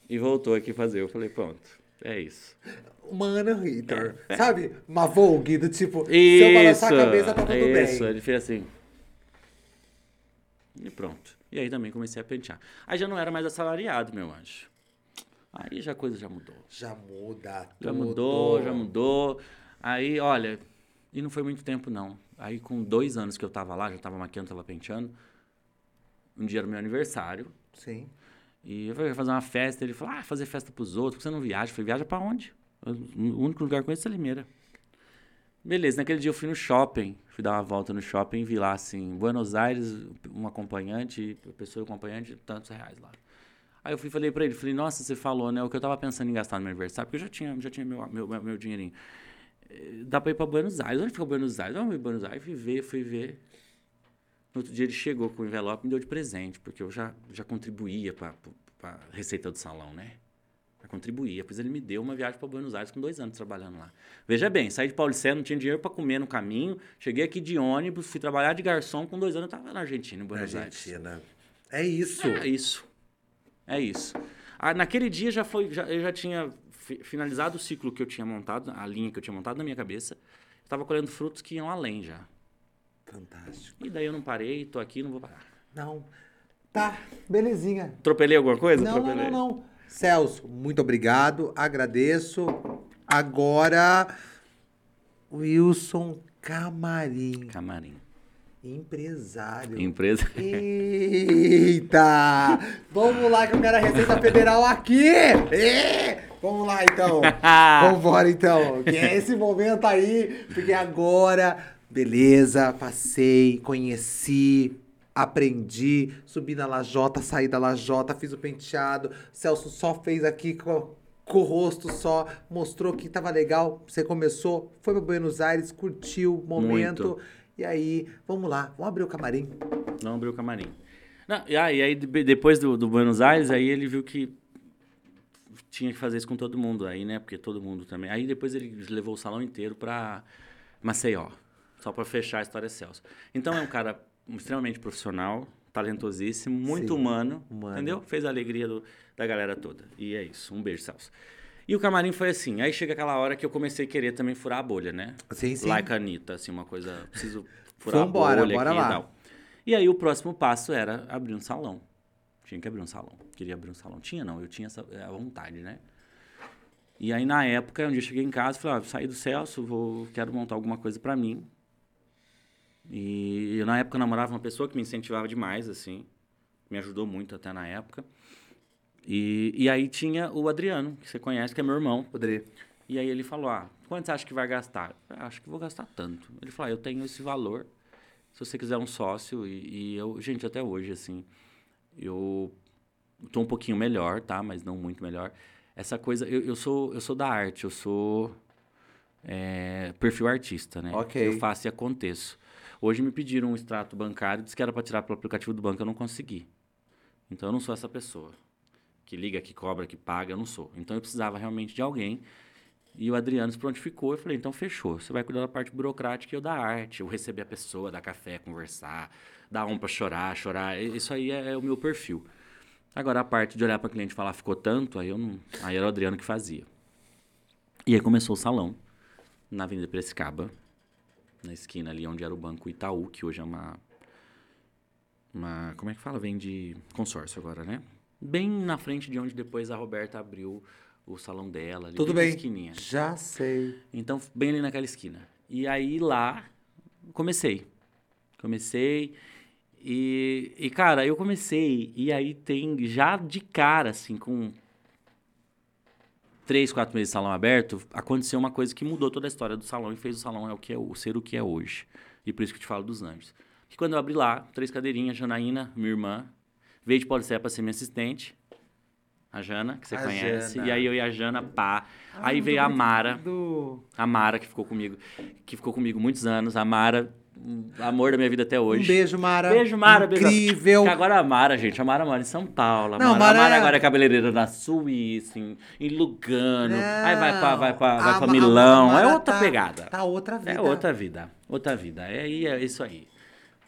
E voltou aqui fazer. Eu falei, pronto, é isso. Uma Ana Ritter. É, é. Sabe? Uma Vogue do tipo, se eu Isso! balançar a cabeça, tá tudo isso, bem. ele fez assim. E pronto. E aí também comecei a pentear. Aí já não era mais assalariado, meu anjo. Aí já a coisa já mudou. Já muda Já tudo. mudou, já mudou. Aí, olha, e não foi muito tempo, não. Aí, com dois anos que eu tava lá, já tava maquiando, tava penteando. Um dia era meu aniversário. Sim. E eu falei, fazer uma festa. Ele falou, ah, fazer festa pros outros, por que você não viaja? Eu falei, viaja pra onde? O único lugar que eu conheço é Limeira. Beleza, naquele dia eu fui no shopping, fui dar uma volta no shopping vi lá, assim, Buenos Aires, um acompanhante, pessoa acompanhante, tantos reais lá. Aí eu fui falei pra ele, falei, nossa, você falou, né, o que eu tava pensando em gastar no meu aniversário, porque eu já tinha, já tinha meu, meu, meu, meu dinheirinho. Eh, Dá pra ir pra Buenos Aires, onde fica Buenos Aires? Vamos pra Buenos Aires, fui ver, fui ver. No outro dia ele chegou com o envelope e me deu de presente, porque eu já, já contribuía pra, pra receita do salão, né? Já contribuía. Pois ele me deu uma viagem para Buenos Aires com dois anos trabalhando lá. Veja bem, saí de Paulicéia, não tinha dinheiro para comer no caminho. Cheguei aqui de ônibus, fui trabalhar de garçom. Com dois anos eu estava na Argentina, em Buenos Aires. Argentina. É isso. É isso. É isso. Ah, naquele dia já foi, já, eu já tinha fi- finalizado o ciclo que eu tinha montado, a linha que eu tinha montado na minha cabeça. Estava colhendo frutos que iam além já. Fantástico. E daí eu não parei, tô aqui, não vou parar. Não. Tá, belezinha. Atropelei alguma coisa? Não, não, Atropelei. não, não. Celso, muito obrigado. Agradeço. Agora, Wilson Camarim, Camarim. empresário. Empresa. [LAUGHS] Eita! Vamos lá que eu quero a Receita Federal aqui! Ê! Vamos lá então! [LAUGHS] Vambora então! Que é esse momento aí, porque agora, beleza, passei, conheci, aprendi, subi na lajota, saí da lajota, fiz o penteado, Celso só fez aqui com, com o rosto só, mostrou que tava legal, você começou, foi pra Buenos Aires, curtiu o momento, Muito. e aí, vamos lá, vamos abrir o camarim. Não abriu o camarim. Não, e aí, aí de- depois do, do Buenos Aires, aí ele viu que tinha que fazer isso com todo mundo aí, né? Porque todo mundo também. Aí depois ele levou o salão inteiro pra Maceió. Só pra fechar a história Celso. Então é um cara extremamente profissional, talentosíssimo, muito Sim, humano, humano. entendeu? Fez a alegria do- da galera toda. E é isso. Um beijo, Celso. E o camarim foi assim. Aí chega aquela hora que eu comecei a querer também furar a bolha, né? Sim, sim. Like a Anitta, assim, uma coisa. Preciso furar Vambora, a bolha bora lá. e tal. E aí o próximo passo era abrir um salão. Tinha que abrir um salão. Queria abrir um salão. Tinha não, eu tinha essa a vontade, né? E aí, na época, um dia eu cheguei em casa e falei, ah, saí do Celso, vou, quero montar alguma coisa pra mim. E eu, na época, namorava uma pessoa que me incentivava demais, assim. Me ajudou muito até na época. E, e aí tinha o Adriano, que você conhece, que é meu irmão. Poderia. E aí ele falou, ah, quanto você acha que vai gastar? Eu "Ah, acho que vou gastar tanto. Ele falou, ah, eu tenho esse valor, se você quiser um sócio. E, e eu, gente, até hoje, assim, eu tô um pouquinho melhor, tá? Mas não muito melhor. Essa coisa, eu, eu sou eu sou da arte, eu sou é, perfil artista, né? Ok. Eu faço e aconteço. Hoje me pediram um extrato bancário, disse que era para tirar pelo aplicativo do banco, eu não consegui. Então eu não sou essa pessoa que liga, que cobra, que paga, eu não sou. Então eu precisava realmente de alguém. E o Adriano se prontificou. Eu falei, então fechou. Você vai cuidar da parte burocrática e eu da arte. Eu receber a pessoa, dar café, conversar, dar um para chorar, chorar. Isso aí é, é o meu perfil. Agora a parte de olhar para cliente e falar ficou tanto, aí eu não, aí era o Adriano que fazia. E aí começou o salão na Avenida Piracicaba, na esquina ali onde era o Banco Itaú, que hoje é uma uma, como é que fala? Vem de consórcio agora, né? Bem na frente de onde depois a Roberta abriu o salão dela, ali Tudo bem esquininha. Já sei. Então, bem ali naquela esquina. E aí lá, comecei. Comecei. E, e, cara, eu comecei. E aí tem já de cara, assim, com três, quatro meses de salão aberto, aconteceu uma coisa que mudou toda a história do salão e fez o salão é o que é o ser o que é hoje. E por isso que eu te falo dos anjos. Que quando eu abri lá, três cadeirinhas, Janaína, minha irmã, veio de Paulicéia para ser minha assistente. A Jana, que você A conhece. Jana. E aí eu e a Jana, pá. aí veio a Mara. Do... A Mara, que ficou comigo, que ficou comigo muitos anos. A Mara, amor da minha vida até hoje. Um beijo, Mara. Beijo, Mara. beijo. Incrível. Que agora a Mara, gente, a Mara mora em São Paulo. A Não, Mara, Mara a Mara é- agora é cabeleireira na Suíça, em, em Lugano. aí vai pra, vai pra, vai pra Milão. É outra tá- pegada. Tá outra vida. É outra vida. Outra vida. É, é isso aí.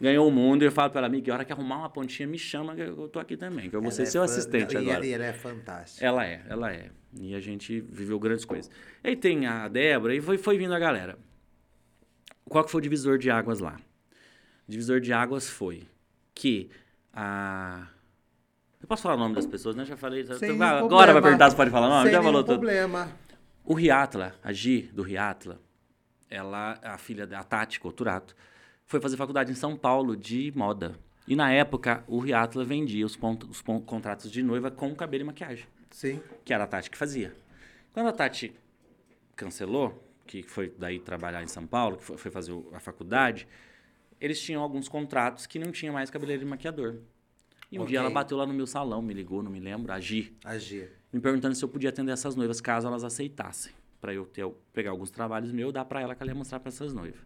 Ganhou o mundo e eu falo pra ela, amiga, a hora que arrumar uma pontinha, me chama que eu tô aqui também. Que eu vou ser Ela é seu assistente agora. E ela é fantástica. Ela é, ela é. E a gente viveu grandes coisas. Aí tem a Débora, e foi, foi vindo a galera. Qual que foi o divisor de águas lá? O divisor de águas foi que a... Eu posso falar o nome das pessoas, né? Já falei. Sem agora nenhum vai problema. perguntar se pode falar o nome? Sem Já falou tudo. problema. O Riatla, a Gi do Riatla, ela, a filha da Tati Coturato, foi fazer faculdade em São Paulo de moda. E na época, o Riatla vendia os, os contratos de noiva com cabelo e maquiagem Sim. que era a Tati que fazia. Quando a Tati cancelou, que foi daí trabalhar em São Paulo, que foi, foi fazer a faculdade, eles tinham alguns contratos que não tinha mais cabeleireiro e maquiador. E um Ok. dia ela bateu lá no meu salão, me ligou, não me lembro, a Gi, Agir. me perguntando se eu podia atender essas noivas caso elas aceitassem. Pra eu ter, pegar alguns trabalhos meus e dar pra ela que ela ia mostrar pra essas noivas.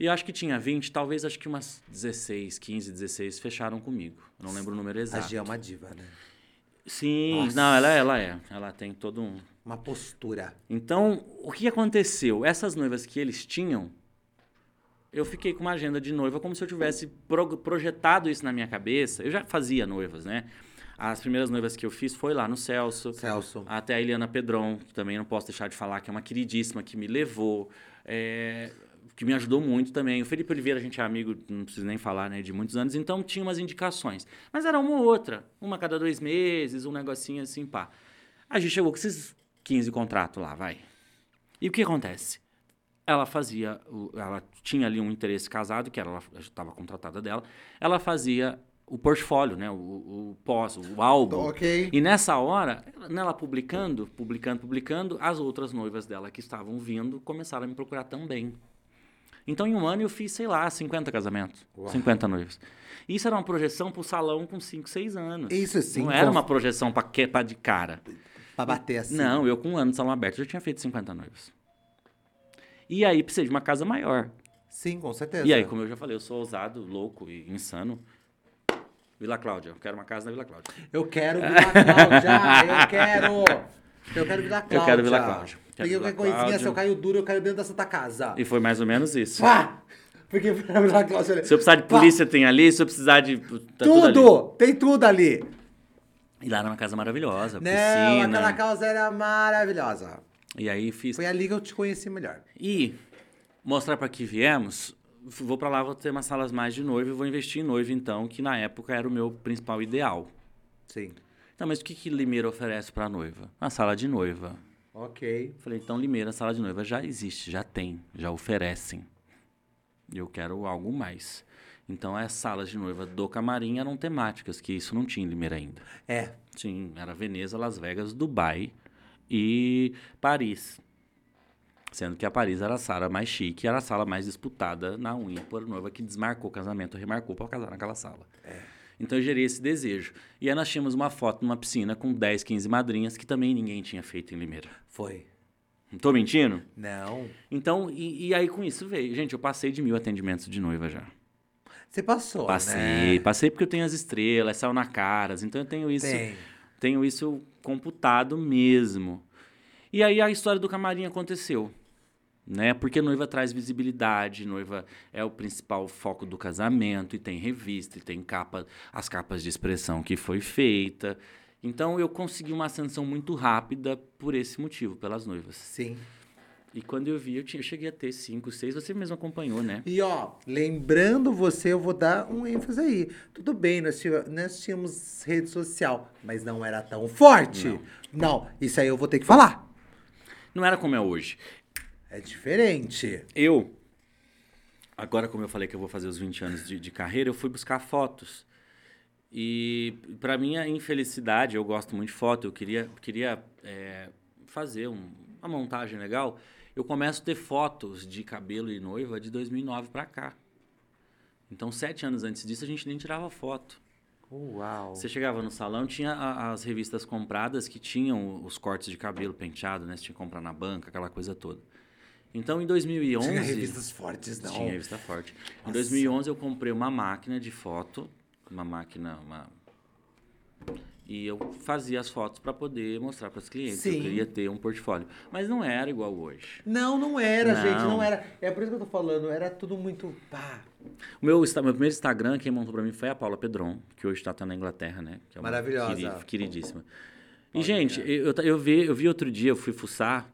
E eu acho que tinha 20, talvez acho que umas 16, 15, 16 fecharam comigo. Eu não lembro o número exato. Agir é uma diva, né? Sim, Nossa. não, ela, ela é. Ela tem todo um, Uma postura. então, o que aconteceu? Essas noivas que eles tinham, eu fiquei com uma agenda de noiva como se eu tivesse pro- projetado isso na minha cabeça. Eu já fazia noivas, né? As primeiras noivas que eu fiz foi lá no Celso. Celso. Até a Eliana Pedron, que também não posso deixar de falar, que é uma queridíssima, que me levou, é, que me ajudou muito também. O Felipe Oliveira, a gente é amigo, não preciso nem falar, né, de muitos anos, então tinha umas indicações. Mas era uma ou outra, uma a cada dois meses, um negocinho assim, pá. A gente chegou com esses 15 contratos lá, vai. E o que acontece? Ela fazia, ela tinha ali um interesse casado, que era, ela estava contratada dela, ela fazia o portfólio, né, o, o pós, o álbum. Ok. E nessa hora, nela publicando, publicando, publicando, as outras noivas dela que estavam vindo começaram a me procurar também. Então, em um ano, eu fiz, sei lá, 50 casamentos, Uau. 50 noivas. Isso era uma projeção pro salão com 5, 6 anos. Isso sim. Não era uma projeção para de cara. Pra bater assim. Não, eu com um ano de salão aberto já tinha feito 50 noivas. E aí precisei de uma casa maior. Sim, com certeza. E aí, como eu já falei, eu sou ousado, louco e insano. Vila Cláudia, eu quero uma casa na Vila Cláudia. Eu quero Vila Cláudia, [LAUGHS] eu quero. Eu quero Vila Cláudia. Eu quero Vila Cláudia. Porque qualquer coisinha, se eu caio duro, eu caio dentro da Santa Casa. E foi mais ou menos isso. Pá! Porque [LAUGHS] pra Vila Cláudia... Se eu precisar de Pá! polícia, tem ali. Se eu precisar de. Tá tudo! Tudo! Tem tudo ali. E lá era uma casa maravilhosa, Não, piscina. aquela casa era maravilhosa. E aí fiz. Foi ali que eu te conheci melhor. E mostrar para que viemos, vou para lá, vou ter umas salas mais de noiva e vou investir em noiva, então, que na época era o meu principal ideal. Sim. Então, mas o que, que Limeira oferece para noiva? Uma sala de noiva. Ok. Falei, então Limeira, sala de noiva já existe, já tem, já oferecem. Eu quero algo mais. Então as salas de noiva do camarim eram temáticas, que isso não tinha em Limeira ainda. É. Sim, era Veneza, Las Vegas, Dubai e Paris. Sendo que a Paris era a sala mais chique, era a sala mais disputada na unha por noiva que desmarcou o casamento, remarcou para casar naquela sala. Então eu gerei esse desejo. E aí nós tínhamos uma foto numa piscina com 10, 15 madrinhas que também ninguém tinha feito em Limeira. Foi. Não tô mentindo? Não. Então, e, e aí com isso veio. Gente, eu passei de mil atendimentos de noiva já. Você passou, Passei, né? passei porque eu tenho as estrelas, saiu na caras, então eu tenho isso, Tem. tenho isso computado mesmo. E aí a história do camarim aconteceu, né? Porque noiva traz visibilidade, noiva é o principal foco do casamento e tem revista, e tem capa, as capas de expressão que foi feita. Então eu consegui uma ascensão muito rápida por esse motivo, pelas noivas. Sim. E quando eu vi, eu, tinha, eu cheguei a ter cinco, seis, você mesmo acompanhou, né? E ó, lembrando você, eu vou dar um ênfase aí. Tudo bem, nós, nós tínhamos rede social, mas não era tão forte. Não. isso aí eu vou ter que falar. Não era como é hoje. É diferente. Eu, agora como eu falei que eu vou fazer os 20 anos de, de carreira, eu fui buscar fotos. E para minha infelicidade, eu gosto muito de foto, eu queria, queria é, fazer um- uma montagem legal. Eu começo a ter fotos de cabelo e noiva de 2009 para cá. Então, sete anos antes disso, a gente nem tirava foto. Uau. Você chegava no salão, tinha a- as revistas compradas que tinham os cortes de cabelo penteado, né? Você tinha que comprar na banca, aquela coisa toda. Então, em 2011... Tinha revistas fortes, não. Tinha revista forte. Em Nossa. 2011 eu comprei uma máquina de foto, uma máquina, uma... E eu fazia as fotos para poder mostrar para os clientes. Sim. Eu queria ter um portfólio. Mas não era igual hoje. Não, não era, Não. gente, não era. É por isso que eu tô falando, era tudo muito pá. O meu, meu primeiro Instagram, quem montou para mim foi a Paula Pedron, que hoje está na Inglaterra, né? Que é Maravilhosa. queri- queridíssima. E, gente, eu, eu vi, eu vi outro dia, eu fui fuçar.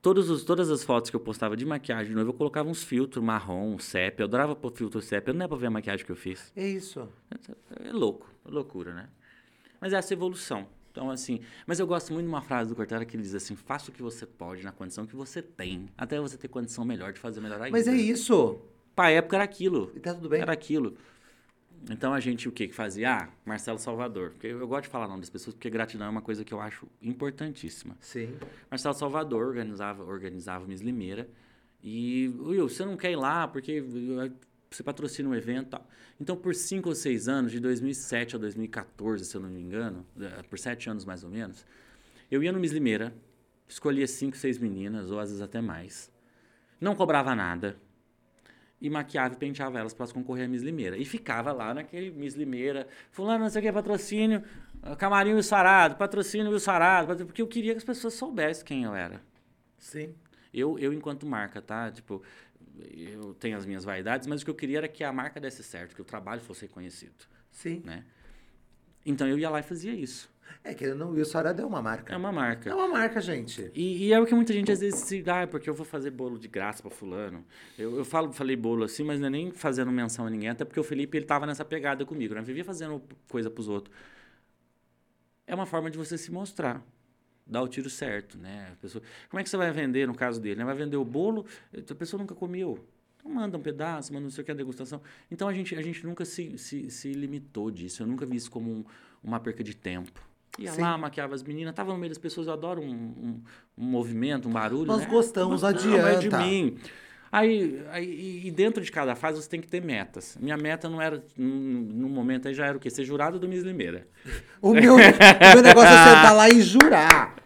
Todos os, todas as fotos que eu postava de maquiagem de noiva, eu colocava uns filtros marrom, sépia. Eu adorava pôr filtro sépia. Não é pra ver a maquiagem que eu fiz. É isso. É louco, é loucura, né? Mas é essa evolução. Então, assim, mas eu gosto muito de uma frase do Cortella que ele diz assim: faça o que você pode na condição que você tem, até você ter condição melhor de fazer melhor ainda. Mas é isso. Pra época era aquilo. E tá tudo bem. Era aquilo. Então a gente o que que fazia? Ah, Marcelo Salvador. Porque eu gosto de falar o nome das pessoas, porque gratidão é uma coisa que eu acho importantíssima. Sim. Marcelo Salvador organizava, organizava o Miss Limeira. E, Will, você não quer ir lá porque você patrocina um evento tal. Então, por cinco ou seis anos, de 2007 a 2014, se eu não me engano, eh, por sete anos mais ou menos, eu ia no Miss Limeira, escolhia cinco, seis meninas, ou às vezes até mais. Não cobrava nada. E maquiava e penteava elas para elas concorrer a Miss Limeira. E ficava lá naquele Miss Limeira, fulano, não sei o que, patrocínio, ah, camarim Will Sarado, patrocínio Will Sarado, porque eu queria que as pessoas soubessem quem eu era. Sim. Eu, eu enquanto marca, tá? Tipo, eu tenho as minhas vaidades, mas o que eu queria era que a marca desse certo, que o trabalho fosse reconhecido, Sim. né? Então eu ia lá e fazia isso. É que não, o Wilson Arada é uma marca. É uma marca. É uma marca, gente. E, e é o que muita gente às vezes se dá, ah, porque eu vou fazer bolo de graça para fulano. Eu, eu falo, falei bolo assim, mas não é nem fazendo menção a ninguém, até porque o Felipe ele tava nessa pegada comigo, né? Vivia fazendo coisa pros outros. É uma forma de você se mostrar, dar o tiro certo, né? A pessoa, como é que você vai vender no caso dele? né? Vai vender o bolo, a pessoa nunca comeu. Então manda um pedaço, manda não sei o que, a degustação. Então a gente, a gente nunca se, se, se limitou disso. Eu nunca vi isso como um- uma perca de tempo. Ia Sim. lá, maquiava as meninas, tava no meio das pessoas, eu adoro um, um, um movimento, um barulho. Nós né? gostamos, não é de adianta. mim. Aí, aí, e- dentro de cada fase você tem que ter metas. Minha meta não era, num momento aí já era o quê? Ser jurado do Miss Limeira. O meu, o meu negócio é sentar lá e jurar.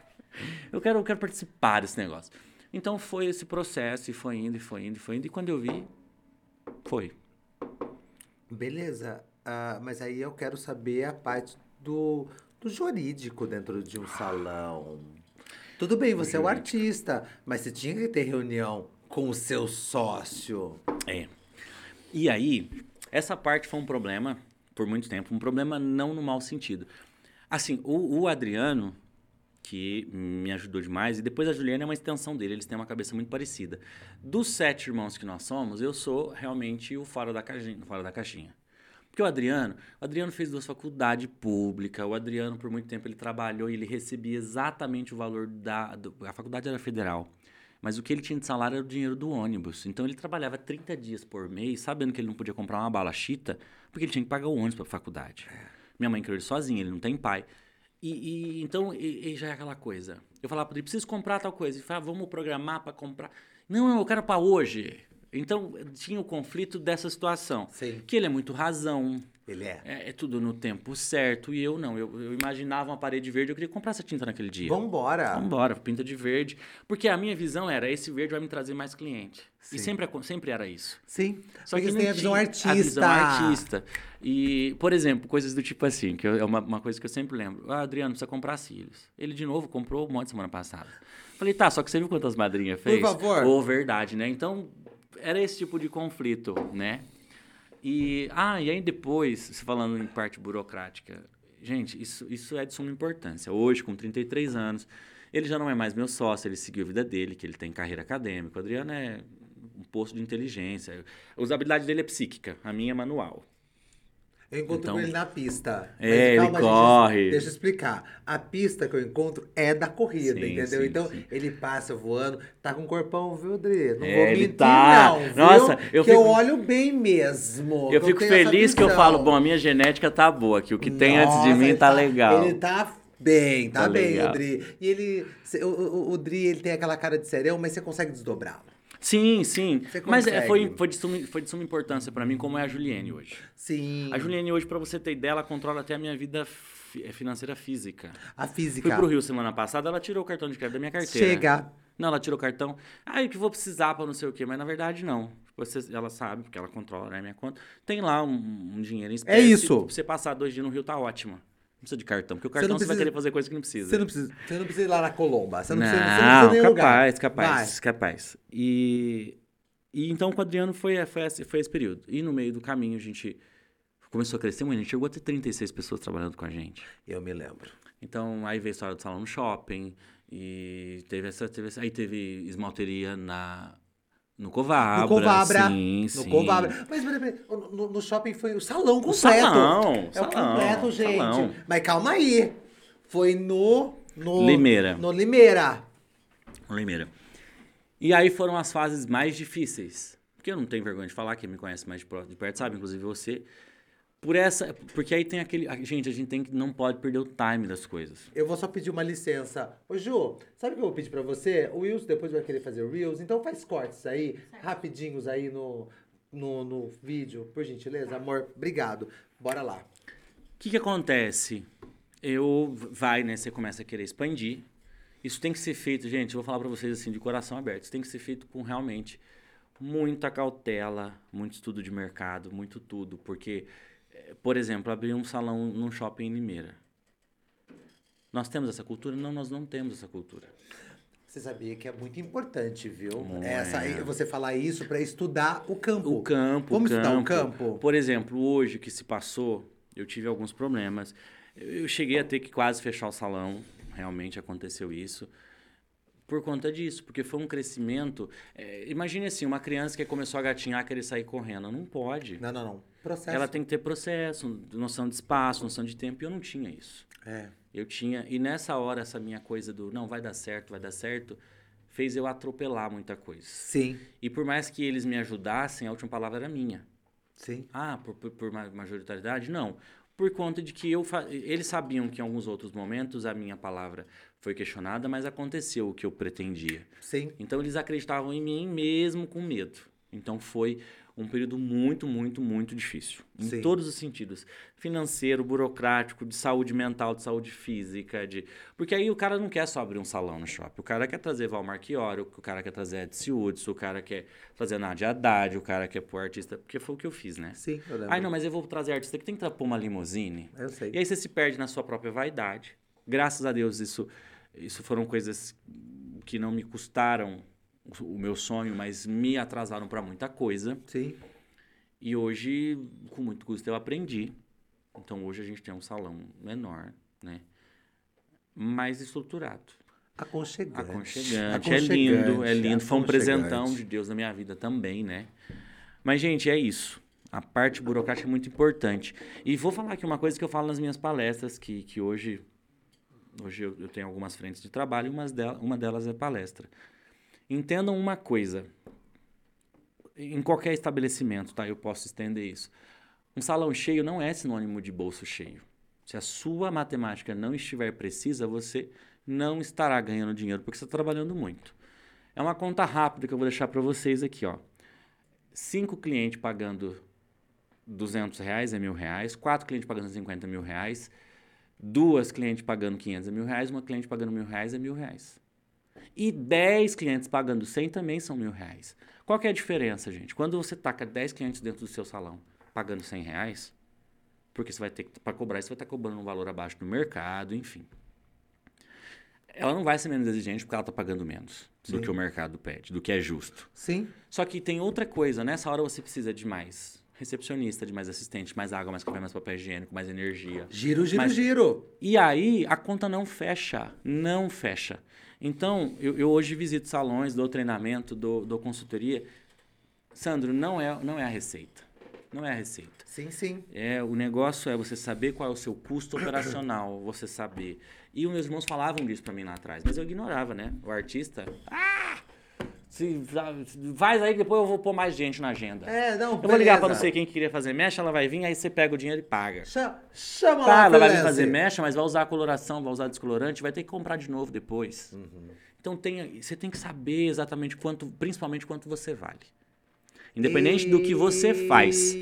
Eu quero, eu quero participar desse negócio. Então foi esse processo, e foi indo, e foi indo, e foi indo. E quando eu vi, foi. Beleza. Ah, mas aí eu quero saber a parte do, do jurídico dentro de um salão. Tudo bem, você é o artista, mas você tinha que ter reunião com o seu sócio. É. E aí, essa parte foi um problema por muito tempo, um problema não no mau sentido. Assim, o, o Adriano, que me ajudou demais, e depois a Juliana é uma extensão dele, eles têm uma cabeça muito parecida. Dos sete irmãos que nós somos, eu sou realmente o fora da caixinha. Fora da caixinha. Porque o Adriano, o Adriano fez duas faculdades públicas, o Adriano por muito tempo ele trabalhou e ele recebia exatamente o valor da... Do, a faculdade era federal. Mas o que ele tinha de salário era o dinheiro do ônibus. Então ele trabalhava 30 dias por mês, sabendo que ele não podia comprar uma bala chita, porque ele tinha que pagar o ônibus para a faculdade. Minha mãe criou ele sozinha, ele não tem pai. E, e então e, e já é aquela coisa. Eu falava para ele, preciso comprar tal coisa. Ele falava, vamos programar para comprar. Não, eu quero para hoje. Então tinha o conflito dessa situação. Sim. Que ele é muito razão, Ele é. é, é tudo no tempo certo. E eu não. Eu, eu imaginava uma parede verde, eu queria comprar essa tinta naquele dia. Vambora. Vambora, pinta de verde. Porque a minha visão era, esse verde vai me trazer mais cliente. Sim. E sempre, sempre era isso. Sim. Só Porque que tem a visão artista. A visão artista. E, por exemplo, coisas do tipo assim, que eu- é uma, uma coisa que eu sempre lembro. Ah, Adriano, precisa comprar cílios. Ele, de novo, comprou um monte semana passada. Falei, tá, só que você viu quantas madrinhas fez? favor. Ou verdade, né? Então, era esse tipo de conflito, né? E, ah, e aí depois, falando em parte burocrática, gente, isso, isso é de suma importância. Hoje, com 33 anos, ele já não é mais meu sócio, ele seguiu a vida dele, que ele tem carreira acadêmica. O Adriano é um posto de inteligência. A usabilidade dele é psíquica, a minha é manual. Eu encontro Então- com ele na pista. É, ele gente, corre. deixa eu explicar. A pista que eu encontro é da corrida, Sim, entendeu? sim, então, sim. ele passa voando, tá com corpão, viu, Dri? Não É, vou ele mentir, tá. não, viu? Nossa, eu que eu fico- olho bem mesmo. Eu fico feliz que eu falo, bom, a minha genética tá boa, que o que tem antes de Nossa, mim ele tá, legal. Ele tá bem, tá, Tá bem, legal. o Dri. E ele, o, o, o Dri, ele tem aquela cara de serão, mas você consegue desdobrá-lo. Sim, sim. Você Mas é, foi, foi, de suma, foi de suma importância pra mim, como é a Juliene hoje. Sim. A Juliane hoje, pra você ter ideia, ela controla até a minha vida eh, financeira física. A Fui física. pro Rio semana passada, ela tirou o cartão de crédito da minha carteira. Chega. Não, ela tirou o cartão. Ah, o que vou precisar pra não sei o quê. Mas na verdade, não. Você, ela sabe, porque ela controla né, a minha conta. Tem lá um, um dinheiro em espécie. É isso. Pra você passar dois dias no Rio, tá ótimo. Não precisa de cartão. Porque o Você cartão não você, vai precisa- querer fazer coisa que não precisa. Você não, precisa, você não precisa ir lá na Colomba. Você não, não, precisa, você não precisa nem lugar. capaz, capaz, Vai. capaz. E, e então com o Adriano foi, foi, esse, foi esse período. E no meio do caminho a gente começou a crescer muito. A gente chegou a ter 36 pessoas trabalhando com a gente. Eu me lembro. Então aí veio a história do salão no shopping. E teve essa. Teve essa aí teve esmalteria na. No Covabra. No Covabra. Sim, No sim. Covabra. Mas, peraí, no, no shopping foi o salão completo. salão, É o salão, completo, gente. salão. Mas calma aí. Foi no... no Limeira. No Limeira. Limeira. E aí foram as fases mais difíceis. Porque eu não tenho vergonha de falar, quem me conhece mais de perto sabe, inclusive você. Por essa, porque aí tem aquele, a- gente, a gente tem que não pode perder o time das coisas. Eu vou só pedir uma licença. Ô, Ju, sabe o que eu vou pedir pra você? O Wilson depois vai querer fazer Reels, então faz cortes aí, rapidinhos aí no, no, no vídeo, por gentileza. Amor, obrigado. Bora lá. O que que acontece? Eu vai, né, você começa a querer expandir. Isso tem que ser feito, gente, eu vou falar pra vocês assim de coração aberto. Isso tem que ser feito com realmente muita cautela, muito estudo de mercado, muito tudo, porque por exemplo, abrir um salão num shopping em Limeira. Nós temos essa cultura? Não, nós não temos essa cultura. Você sabia que é muito importante, viu? Não Essa, é. Você falar isso pra estudar o campo. O campo, Vamos o campo. estudar o campo? Por exemplo, hoje que se passou, eu tive alguns problemas. Eu cheguei a ter que quase fechar o salão, realmente aconteceu isso. Por conta disso, porque foi um crescimento. é, imagine assim, uma criança que começou a gatinhar, querer sair correndo. Não pode. Não, não, não. Processo. Ela tem que ter processo, noção de espaço, noção de tempo, e eu não tinha isso. É. Eu tinha, e nessa hora, essa minha coisa do não, vai dar certo, vai dar certo, fez eu atropelar muita coisa. Sim, E por mais que eles me ajudassem, a última palavra era minha. sim. Ah, por, por, por ma- majoritariedade? Não. Por conta de que eu fa- eles sabiam que em alguns outros momentos a minha palavra foi questionada, mas aconteceu o que eu pretendia. Sim. Então eles acreditavam em mim mesmo com medo. Então foi um período muito, muito, muito difícil. Em Sim. todos os sentidos. Financeiro, burocrático, de saúde mental, de saúde física. De... Porque aí o cara não quer só abrir um salão no shopping. O cara quer trazer Val Marchiori, o cara quer trazer Edson Hudson, o cara quer trazer Nadia Haddad, o cara quer pôr artista. Porque foi o que eu fiz, né? Sim, eu lembro. Ai, não, mas eu vou trazer artista que tem que pôr uma limusine. Eu sei. E aí você se perde na sua própria vaidade. Graças a Deus, isso, isso foram coisas que não me custaram o meu sonho, mas me atrasaram para muita coisa. Sim. E hoje, com muito custo, eu aprendi. Então hoje a gente tem um salão menor, né? Mais estruturado. Aconchegante. Aconchegante. É lindo, é lindo. Foi um aconchegante. presentão de Deus na minha vida também, né? Mas, gente, é isso. A parte burocrática é muito importante. E vou falar aqui uma coisa que eu falo nas minhas palestras, que, que hoje, hoje eu, eu tenho algumas frentes de trabalho, umas del uma delas é palestra. Entendam uma coisa. Em qualquer estabelecimento, tá? Eu posso estender isso. Um salão cheio não é sinônimo de bolso cheio. Se a sua matemática não estiver precisa, você não estará ganhando dinheiro porque você está trabalhando muito. É uma conta rápida que eu vou deixar para vocês aqui, ó. Cinco clientes pagando 200 reais é mil reais, quatro clientes pagando 50 mil reais, duas clientes pagando 500 é mil reais, uma cliente pagando mil reais é mil reais. E 10 clientes pagando 100 também são mil reais. Qual que é a diferença, gente? Quando você taca 10 clientes dentro do seu salão pagando 100 reais, porque você vai ter que, para cobrar, você vai estar cobrando um valor abaixo do mercado, enfim. Ela não vai ser menos exigente porque ela está pagando menos Sim. do que o mercado pede, do que é justo. Sim. Só que tem outra coisa, nessa hora você precisa de mais recepcionista, de mais assistente, mais água, mais café, mais papel higiênico, mais energia. Giro, giro, mais... giro. E aí a conta não fecha, não fecha. Então, eu, eu hoje visito salões, dou treinamento, dou, dou consultoria. Sandro, não é, não é a receita. Não é a receita. Sim, sim. É, o negócio é você saber qual é o seu custo operacional, você saber. E os meus irmãos falavam disso para mim lá atrás, mas eu ignorava, né? O artista, ah! Se, faz aí que depois eu vou pôr mais gente na agenda. É, não, Eu vou ligar pra não sei quem que queria fazer mecha, ela vai vir, aí você pega o dinheiro e paga. Chama, chama tá, lá, ela vai vir fazer mecha, mas vai usar coloração, vai usar descolorante, vai ter que comprar de novo depois. Uhum. Então tem, você tem que saber exatamente quanto, principalmente quanto você vale. Independente Eita. do que você faz.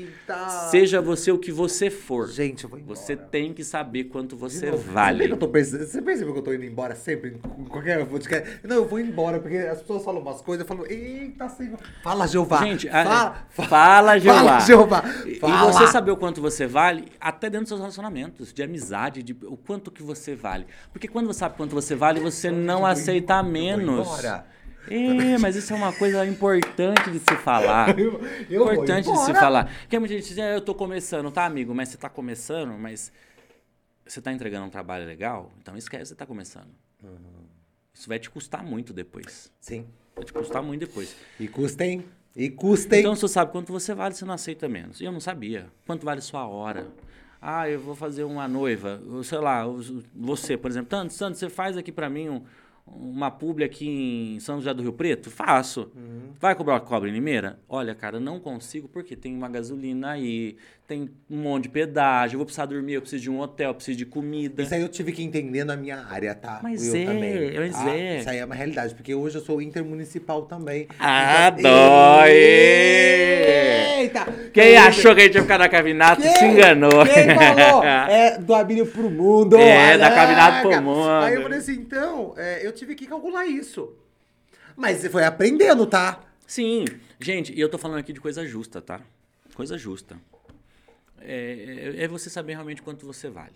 Seja você o que você for. Gente, eu vou embora. Você tem que saber quanto você vale. Você, pensando, você percebeu que eu tô indo embora sempre? Em qualquer podcast? Não, eu vou embora, porque as pessoas falam umas coisas, eu falo, eita, Senhor. Fala, Jeová. Gente, fala, fala, fala Jeová. Fala, Jeová. Fala. E você saber o quanto você vale, até dentro dos seus relacionamentos, de amizade, de o quanto que você vale. Porque quando você sabe quanto você vale, você não aceita menos. Eu vou embora. É, mas isso é uma coisa importante de se falar. [LAUGHS] Eu, eu importante de se falar. Porque muita gente diz, ah, eu tô começando, tá, amigo? Mas você tá começando, mas você tá entregando um trabalho legal, então esquece você tá começando. Uhum. Isso vai te custar muito depois. Sim. Vai te custar muito depois. E custem. E custem. Então, você sabe quanto você vale, você não aceita menos. E eu não sabia. Quanto vale sua hora? Ah, eu vou fazer uma noiva. Sei lá, você, por exemplo. Tanto, Santos, você faz aqui para mim um, uma publi aqui em São José do Rio Preto? Faço. Uhum. Vai cobrar cobra em Limeira? Olha, cara, não consigo porque tem uma gasolina aí, tem um monte de pedágio, eu vou precisar dormir, eu preciso de um hotel, eu preciso de comida. Isso aí eu tive que entender na minha área, tá? Mas eu é, também, mas tá? é. Isso aí é uma realidade, porque hoje eu sou intermunicipal também. Ah, então, dói! Eita! Quem achou que a gente ia ficar na Cavinato quem, se enganou. Quem falou? [LAUGHS] É do Abílio pro mundo. É, da Cavinato pro mundo. Aí eu falei assim, então, é, eu tive que calcular isso. Mas você foi aprendendo, tá? Sim. Gente, e eu tô falando aqui de coisa justa, tá? Coisa justa é, é, é você saber realmente quanto você vale.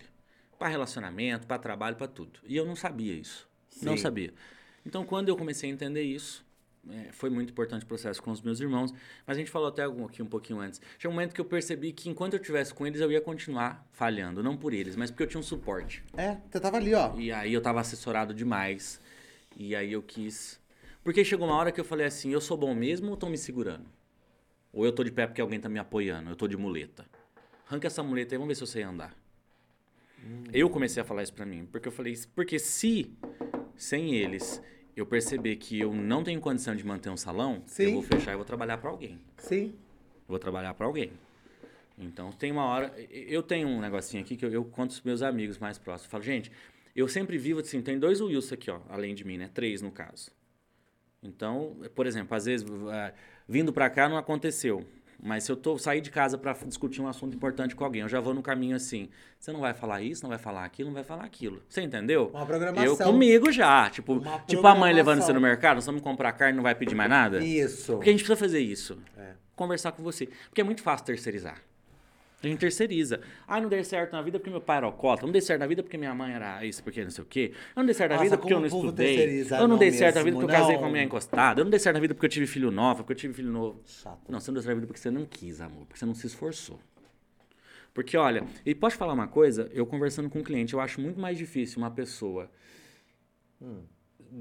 Para relacionamento, para trabalho, para tudo. E eu não sabia isso. Sim. Não sabia. Então, quando eu comecei a entender isso, é, foi muito importante o processo com os meus irmãos. Mas a gente falou até aqui um pouquinho antes. Tinha um momento que eu percebi que enquanto eu estivesse com eles, eu ia continuar falhando. Não por eles, mas porque eu tinha um suporte. É, você tava ali, ó. E aí eu tava assessorado demais. E aí eu quis. Porque chegou uma hora que eu falei assim: eu sou bom mesmo ou estão me segurando? Ou eu tô de pé porque alguém tá me apoiando? Eu tô de muleta arranca essa muleta aí, vamos ver se eu sei andar. Hum. Eu comecei a falar isso para mim, porque eu falei, porque se sem eles eu perceber que eu não tenho condição de manter um salão, Sim. eu vou fechar e vou trabalhar para alguém. Sim. Vou trabalhar para alguém. Então, tem uma hora. Eu tenho um negocinho aqui que eu, eu conto os meus amigos mais próximos. Eu falo, gente, eu sempre vivo assim, tem dois Wilson aqui, ó, além de mim, né? Três no caso. Então, por exemplo, às vezes, uh, vindo para cá não aconteceu. Mas se eu tô sair de casa para discutir um assunto importante com alguém, eu já vou no caminho assim. Você não vai falar isso, não vai falar aquilo, não vai falar aquilo. Você entendeu? Uma programação. Eu comigo já, tipo, tipo a mãe levando você no mercado, você não comprar carne, não vai pedir mais nada? Isso. Porque a gente precisa fazer isso. É. Conversar com você, porque é muito fácil terceirizar. A gente terceiriza. Ah, não dei certo na vida porque meu pai era alcoólatra. Não dei certo na vida porque minha mãe era isso, porque não sei o quê. Eu não dei certo na vida porque eu não estudei. Eu não dei certo na vida porque eu casei com a minha encostada. Eu não dei certo na vida porque eu tive filho novo, porque eu tive filho novo. Chato. Não, você não deu certo na vida porque você não quis, amor. Porque você não se esforçou. Porque, olha, e pode falar uma coisa? Eu conversando com um cliente, eu acho muito mais difícil uma pessoa... Hum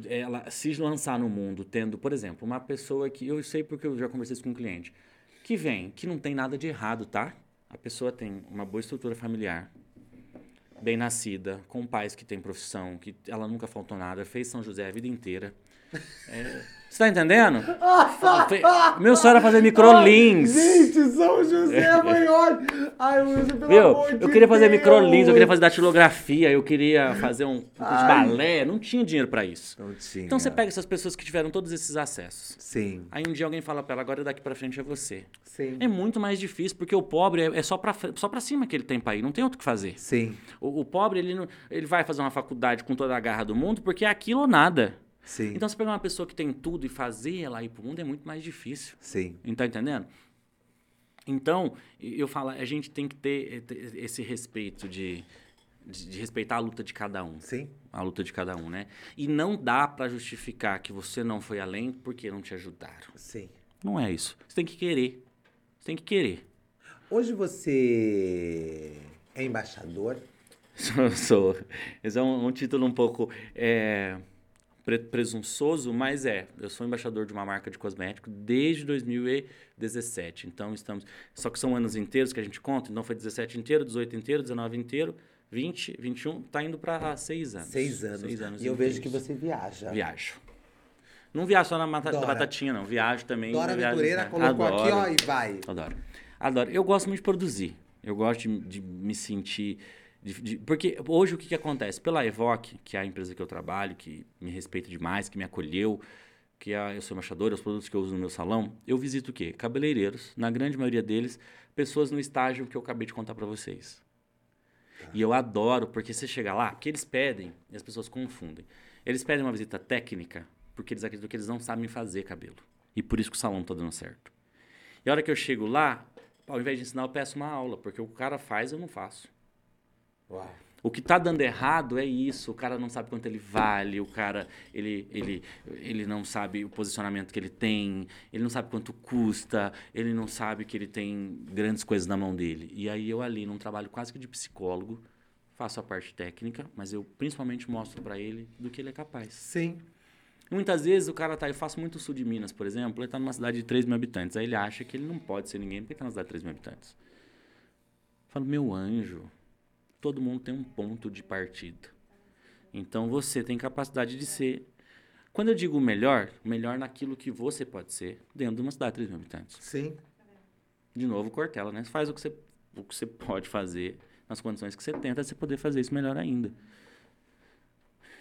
ela se lançar no mundo tendo, por exemplo, uma pessoa que eu sei porque eu já conversei isso com um cliente que vem, que não tem nada de errado, tá? A pessoa tem uma boa estrutura familiar, bem nascida, com pais que têm profissão, que ela nunca faltou nada, fez São José a vida inteira. Você tá entendendo? Meu sonho era fazer microlins. Gente, São José [LAUGHS] maior. Ai, Wilson, pelo Viu? amor de Eu queria fazer Deus. microlins, eu queria fazer datilografia, eu queria fazer um balé, não tinha dinheiro pra isso. Não tinha. Então você pega essas pessoas que tiveram todos esses acessos. Sim, Aí um dia alguém fala pra ela, agora daqui pra frente é você. sim. É muito mais difícil, porque o pobre é, é só, pra, só pra cima que ele tem pra ir, não tem outro que fazer. Sim, O, o pobre, ele, não, ele vai fazer uma faculdade com toda a garra do mundo, porque é aquilo ou nada. Sim, Então, você pegar uma pessoa que tem tudo e fazer ela ir pro mundo é muito mais difícil. sim. Não tá entendendo? Então, eu falo, a gente tem que ter, eh, ter esse respeito de, de, de respeitar a luta de cada um. Sim, A luta de cada um, né? E não dá pra justificar que você não foi além porque não te ajudaram. sim. Não é isso. Você tem que querer. Você tem que querer. Hoje você é embaixador? [LAUGHS] Sou, sou. Esse é um, um título um pouco é, presunçoso, mas é. Eu sou embaixador de uma marca de cosmético desde 2017. Então estamos. Só que são anos inteiros que a gente conta. Então foi 17 inteiro, 18 inteiro, 19 inteiro, 20, 21. Tá indo para seis anos. Seis anos. Seis anos e eu vejo que você viaja. Viajo. Não viajo só na mata- batatinha, não. Viajo também. Dora viajo, Aventureira né? colocou aqui, Adoro. ó, e vai. Adoro. Adoro. Eu gosto muito de produzir. Eu gosto de, de me sentir. De- de- porque hoje o que, que acontece? Pela Evoque, que é a empresa que eu trabalho, que me respeita demais, que me acolheu, que é, eu sou embaixador, os produtos que eu uso no meu salão, eu visito o quê? Cabeleireiros, na grande maioria deles, pessoas no estágio que eu acabei de contar pra vocês. E eu adoro, porque você chega lá, porque eles pedem, e as pessoas confundem. Eles pedem uma visita técnica, porque eles acreditam que eles não sabem fazer cabelo. E por isso que o salão tá dando certo. E a hora que eu chego lá, ao invés de ensinar, eu peço uma aula, porque o cara faz, eu não faço. Uau. O que tá dando errado é isso. O cara não sabe quanto ele vale, o cara ele, ele, ele não sabe o posicionamento que ele tem, ele não sabe quanto custa, ele não sabe que ele tem grandes coisas na mão dele. E aí eu ali, num trabalho quase que de psicólogo, faço a parte técnica, mas eu principalmente mostro para ele do que ele é capaz. Sim. Muitas vezes o cara tá, eu faço muito sul de Minas, por exemplo, ele tá numa cidade de 3 mil habitantes. Aí ele acha que ele não pode ser ninguém porque tá na cidade de 3 mil habitantes. Eu falo, meu anjo, todo mundo tem um ponto de partida. Então você tem capacidade de ser. Quando eu digo melhor, melhor naquilo que você pode ser dentro de uma cidade de 3 mil habitantes. Sim. De novo, Cortella, né? Você faz o que você, o que você pode fazer nas condições que você tenta, você poder fazer isso melhor ainda.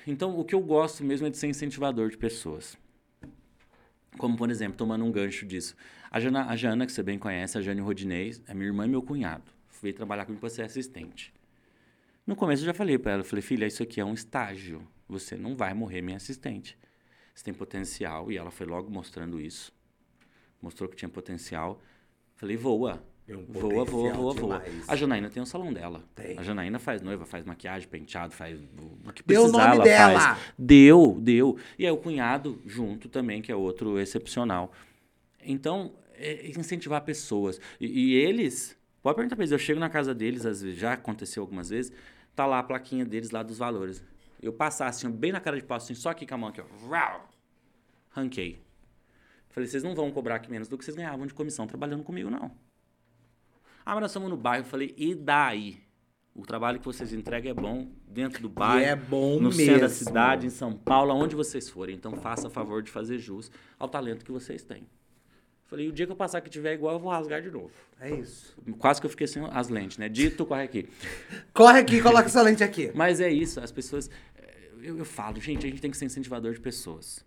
Então, o que eu gosto mesmo é de ser incentivador de pessoas. Como, por exemplo, tomando um gancho disso. A Jana, a Jana que você bem conhece, a Jane Rodinei, é minha irmã e meu cunhado. Veio trabalhar comigo para ser assistente. No começo eu já falei para ela, eu falei, filha, isso aqui é um estágio. Você não vai morrer minha assistente. Você tem potencial. E ela foi logo mostrando isso. Mostrou que tinha potencial. Falei, voa. Tem um Voa, voa, voa, voa. demais. A Janaína tem o salão dela. Tem. A Janaína faz noiva, faz maquiagem, penteado, faz o o que Deu o precisar, nome ela dela. faz. Deu, deu. E aí o cunhado junto também, que é outro excepcional. Então, é incentivar pessoas. E, e eles, pode perguntar pra eles, eu chego na casa deles, às vezes, já aconteceu algumas vezes, tá lá a plaquinha deles lá dos valores. Eu passar assim, bem na cara de pau, assim, só aqui com a mão aqui, ó. Vrau! Ranquei. Falei, vocês não vão cobrar aqui menos do que vocês ganhavam de comissão trabalhando comigo, não. Ah, mas nós estamos no bairro. Falei, e daí? O trabalho que vocês entregam é bom dentro do bairro. é bom No centro da mesmo. cidade, em São Paulo, aonde vocês forem. Então faça a favor de fazer jus ao talento que vocês têm. Falei, o dia que eu passar que tiver igual, eu vou rasgar de novo. É isso. Quase que eu fiquei sem as lentes, né? Dito, corre aqui. [LAUGHS] Corre aqui coloca essa lente aqui. Mas é isso, as pessoas. eh, Eu, eu falo, gente, a gente tem que ser incentivador de pessoas.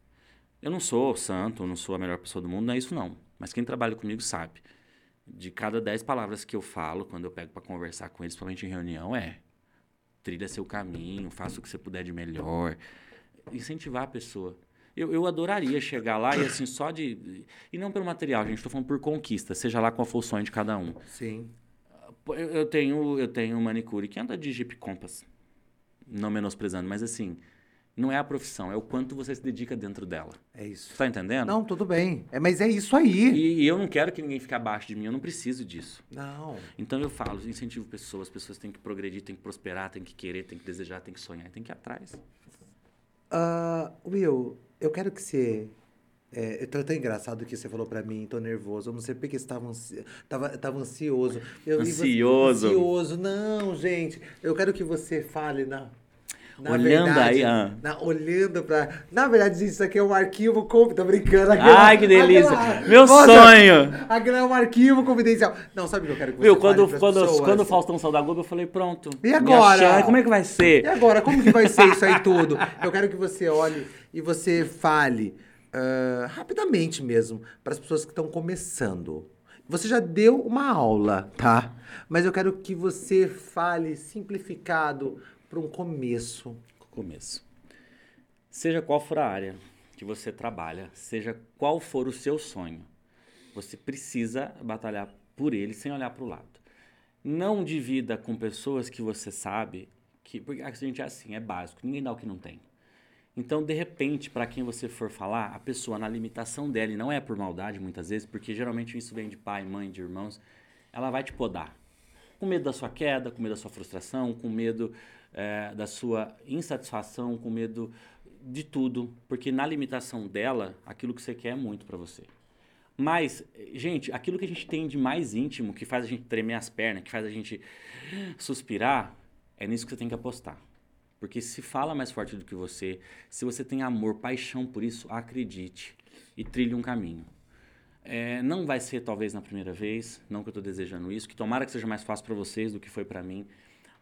Eu não sou santo, eu não sou a melhor pessoa do mundo, não é isso não. Mas quem trabalha comigo sabe. De cada dez palavras que eu falo, quando eu pego para conversar com eles, principalmente em reunião, é trilha seu caminho, faça o que você puder de melhor. Incentivar a pessoa. Eu, eu adoraria chegar lá e assim, só de. E não pelo material, gente, estou falando por conquista, seja lá qual for o sonho de cada um. Sim. Eu, tenho eu tenho um manicure que anda de Jeep Compass. Não menosprezando, mas assim, não é a profissão, é o quanto você se dedica dentro dela. É isso. Tá entendendo? Não, tudo bem. É, mas é isso aí. E, e eu não quero que ninguém fique abaixo de mim, eu não preciso disso. Não. Então eu falo, incentivo pessoas, as pessoas têm que progredir, têm que prosperar, têm que querer, têm que desejar, têm que sonhar, têm que ir atrás. Ah, Will, eu quero que você É, eu tô até engraçado que você falou pra mim, tô nervoso. Eu não sei porque você tava, ansi... tava, tava ansioso. Eu, e você- Ansioso. Ansioso. Não, gente. Eu quero que você fale na. na Olhando verdade, aí, ah. na- olhando pra. Na verdade, gente, isso aqui é um arquivo. com- Tô brincando. Ai, que delícia. Meu Nossa, sonho. Aquilo é um arquivo confidencial. Não, sabe o que eu quero que você Viu, fale quando, quando, pessoas? quando o Faustão saiu da Globo, eu falei, pronto. E agora? como é que vai ser? E agora, como que vai ser isso aí tudo? Eu quero que você olhe e você fale ah, rapidamente mesmo para as pessoas que estão começando. Você já deu uma aula, tá? Mas eu quero que você fale simplificado para um começo. Começo. Seja qual for a área que você trabalha, seja qual for o seu sonho, você precisa batalhar por ele sem olhar para o lado. Não divida com pessoas que você sabe que. Porque a gente é assim, é básico, ninguém dá o que não tem. Então, de repente, para quem você for falar, a pessoa na limitação dela, e não é por maldade muitas vezes, porque geralmente isso vem de pai, mãe, de irmãos, ela vai te podar. Com medo da sua queda, com medo da sua frustração, com medo eh, da sua insatisfação, com medo de tudo, porque na limitação dela, aquilo que você quer é muito para você. Mas, gente, aquilo que a gente tem de mais íntimo, que faz a gente tremer as pernas, que faz a gente suspirar, é nisso que você tem que apostar. Porque se fala mais forte do que você, se você tem amor, paixão por isso, acredite e trilhe um caminho. É, não vai ser talvez na primeira vez, não que eu estou desejando isso, que tomara que seja mais fácil para vocês do que foi para mim.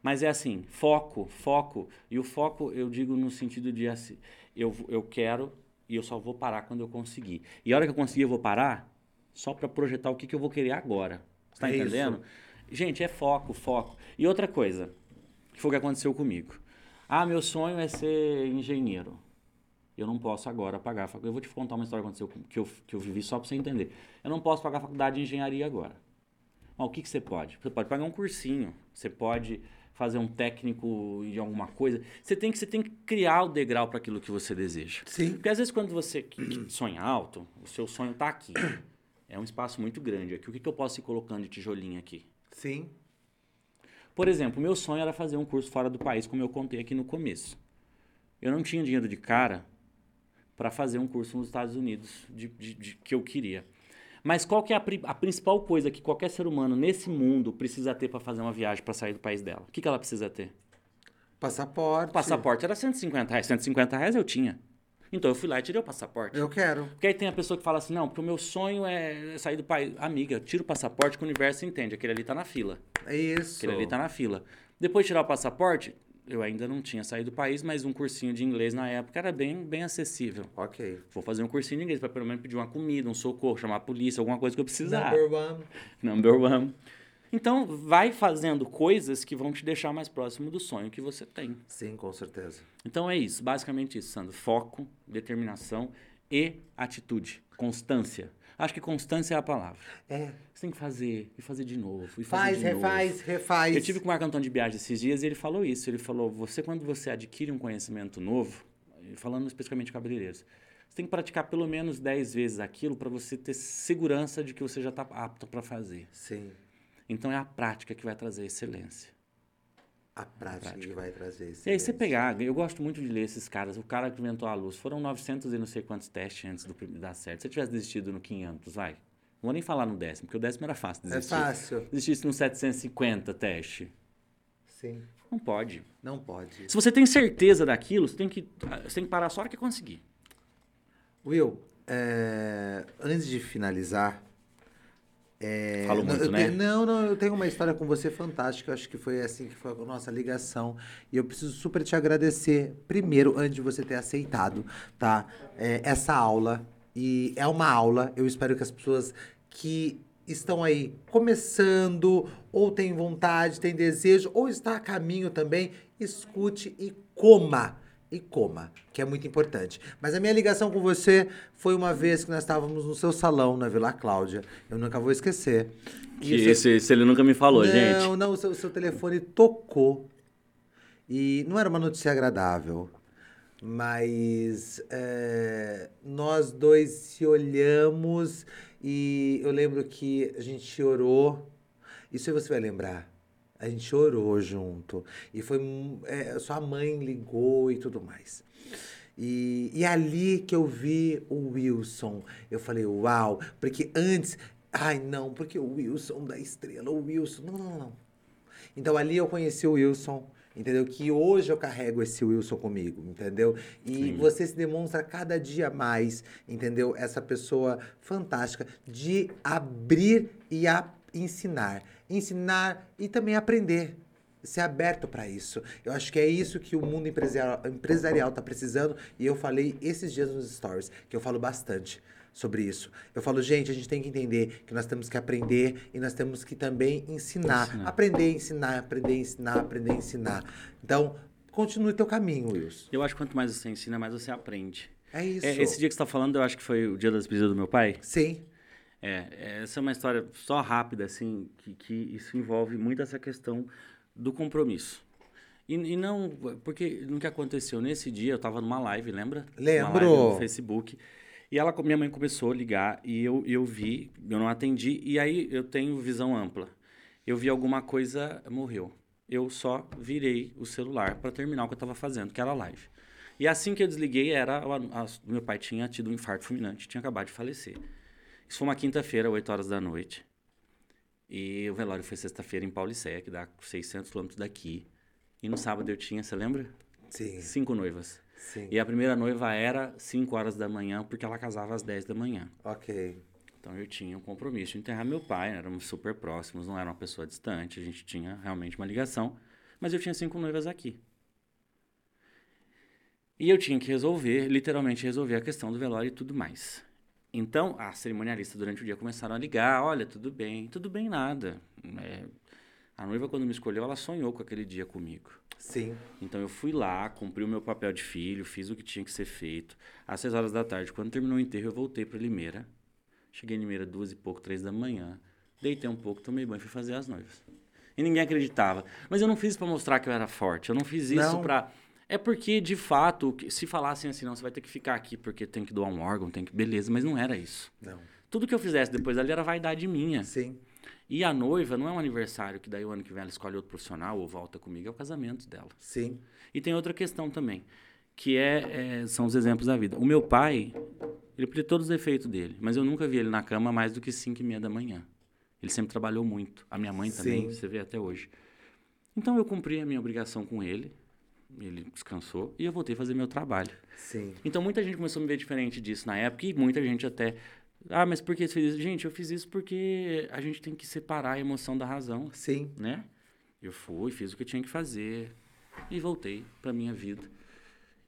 Mas é assim, foco, foco. E o foco eu digo no sentido de assim, eu, eu quero e eu só vou parar quando eu conseguir. E a hora que eu conseguir eu vou parar só para projetar o que, que eu vou querer agora. Você tá É isso. entendendo? Gente, é foco, foco. E outra coisa, que foi o que aconteceu comigo. Ah, meu sonho é ser engenheiro. Eu não posso agora pagar a faculdade. Eu vou te contar uma história que aconteceu que eu, que eu vivi só para você entender. Eu não posso pagar a faculdade de engenharia agora. Mas o que, que você pode? Você pode pagar um cursinho. Você pode fazer um técnico de alguma coisa. Você tem que, você tem que criar o degrau para aquilo que você deseja. Sim. Porque às vezes quando você sonha alto, o seu sonho está aqui. É um espaço muito grande aqui. O que, que eu posso ir colocando de tijolinho aqui? Sim. Por exemplo, meu sonho era fazer um curso fora do país, como eu contei aqui no começo. Eu não tinha dinheiro de cara para fazer um curso nos Estados Unidos de, de- de- que eu queria. Mas qual que é a, a principal coisa que qualquer ser humano nesse mundo precisa ter para fazer uma viagem para sair do país dela? O que, que ela precisa ter? Passaporte. Passaporte era 150 reais. 150 reais eu tinha. Então eu fui lá e tirei o passaporte. Eu quero. Porque aí tem a pessoa que fala assim, não, porque o meu sonho é sair do país. Amiga, tira o passaporte que o universo entende. Aquele ali tá na fila. É isso. Aquele ali tá na fila. Depois de tirar o passaporte, eu ainda não tinha saído do país, mas um cursinho de inglês na época era bem, bem acessível. Ok. Vou fazer um cursinho de inglês para pelo menos pedir uma comida, um socorro, chamar a polícia, alguma coisa que eu precisar. Number one. Number one. Então, vai fazendo coisas que vão te deixar mais próximo do sonho que você tem. Sim, com certeza. Então é isso, basicamente isso, Sandro. Foco, determinação e atitude, constância. Acho que constância é a palavra. É. Você tem que fazer, e fazer de novo, e fazer Faz, de refaz, novo. refaz. Eu tive com o Marco Antônio de Biagi esses dias e ele falou isso. Ele falou: você, quando você adquire um conhecimento novo, falando especificamente de cabeleireiros, você tem que praticar pelo menos 10 vezes aquilo para você ter segurança de que você já está apto para fazer. Sim. Então é a prática que vai trazer excelência. A prática, que vai trazer isso. E aí você pegar, eu gosto muito de ler esses caras, o cara que inventou a luz, foram 900 e não sei quantos testes antes do dar certo. Se você tivesse desistido no 500, vai. Não vou nem falar no décimo, porque o décimo era fácil É desistir. fácil. Desistisse no 750 teste. Sim. Não pode. Não pode. Se você tem certeza daquilo, você tem que, você tem que parar só a hora que conseguir. Will, é, antes de finalizar. É, Falo não, muito, eu né? tenho- não, não, eu tenho uma história com você fantástica. Acho que foi assim que foi a nossa ligação. E eu preciso super te agradecer, primeiro, antes de você ter aceitado, tá? É, essa aula. E é uma aula, eu espero que as pessoas que estão aí começando, ou têm vontade, têm desejo, ou está a caminho também, escute e coma. E coma, que é muito importante. Mas a minha ligação com você foi uma vez que nós estávamos no seu salão, na Vila Cláudia. Eu nunca vou esquecer. Que seu- esse, esse ele nunca me falou, não, gente. não, o seu, o seu telefone tocou. E não era uma notícia agradável. Mas é, nós dois se olhamos e eu lembro que a gente chorou. Isso aí você vai lembrar. A gente chorou junto. E foi. é, sua mãe ligou e tudo mais. E, e ali que eu vi o Wilson, eu falei, uau, porque antes, ai não, porque o Wilson da estrela, o Wilson, não, não, não. Então ali eu conheci o Wilson, entendeu? Que hoje eu carrego esse Wilson comigo, entendeu? E Sim. você se demonstra cada dia mais, entendeu? Essa pessoa fantástica de abrir e a ensinar. Ensinar e também aprender. Ser aberto para isso. Eu acho que é isso que o mundo empresarial, empresarial tá precisando. E eu falei esses dias nos stories, que eu falo bastante sobre isso. Eu falo, gente, a gente tem que entender que nós temos que aprender e nós temos que também ensinar. Ensinar. Aprender, ensinar, aprender, ensinar, aprender, ensinar. Então, continue teu caminho, Wilson. Eu acho que quanto mais você ensina, mais você aprende. É isso. É, esse dia que você tá falando, eu acho que foi o dia da despedida do meu pai. Sim. É, essa é uma história só rápida, assim, que, que isso envolve muito essa questão do compromisso. E, e não, porque no que aconteceu nesse dia, eu tava numa live, lembra? Lembro. Uma live no Facebook. E ela, minha mãe começou a ligar e eu, eu vi, eu não atendi, e aí eu tenho visão ampla. Eu vi alguma coisa, morreu. Eu só virei o celular para terminar o que eu estava fazendo, que era a live. E assim que eu desliguei, era a- a- meu pai tinha tido um infarto fulminante, tinha acabado de falecer. Isso foi uma quinta-feira, 8 horas da noite. E o velório foi sexta-feira em Paulicéia, que dá 600 quilômetros daqui. E no sábado eu tinha, você lembra? Sim. Cinco noivas. Sim. E a primeira noiva era 5 horas da manhã, porque ela casava às 10 da manhã. Ok. Então eu tinha um compromisso de enterrar meu pai, né? éramos super próximos, não era uma pessoa distante, a gente tinha realmente uma ligação. Mas eu tinha cinco noivas aqui. E eu tinha que resolver, literalmente resolver a questão do velório e tudo mais. Então, a cerimonialista durante o dia começaram a ligar, olha, tudo bem, tudo bem nada. É, a noiva quando me escolheu, ela sonhou com aquele dia comigo. Sim. Então eu fui lá, cumpri o meu papel de filho, fiz o que tinha que ser feito. Às seis horas da tarde, quando terminou o enterro, eu voltei para Limeira. Cheguei em Limeira duas e pouco, três da manhã. Deitei um pouco, tomei banho e fui fazer as noivas. E ninguém acreditava. Mas eu não fiz para mostrar que eu era forte. Eu não fiz isso para É porque, de fato, se falassem assim, não, você vai ter que ficar aqui porque tem que doar um órgão, tem que. Beleza, mas não era isso. Não. Tudo que eu fizesse depois dali era vaidade minha. Sim. E a noiva não é um aniversário que daí o ano que vem ela escolhe outro profissional ou volta comigo, é o casamento dela. Sim. E tem outra questão também, que é, é, são os exemplos da vida. O meu pai, ele podia todos os defeitos dele, mas eu nunca vi ele na cama mais do que 5 e meia da manhã. Ele sempre trabalhou muito. A minha mãe também, Sim. você vê até hoje. Então eu cumpri a minha obrigação com ele, ele descansou e eu voltei a fazer meu trabalho. Sim. Então muita gente começou a me ver diferente disso na época e muita gente até. Ah, mas por que você fez isso? Gente, eu fiz isso porque a gente tem que separar a emoção da razão Sim. né? Eu fui, fiz o que eu tinha que fazer e voltei para minha vida.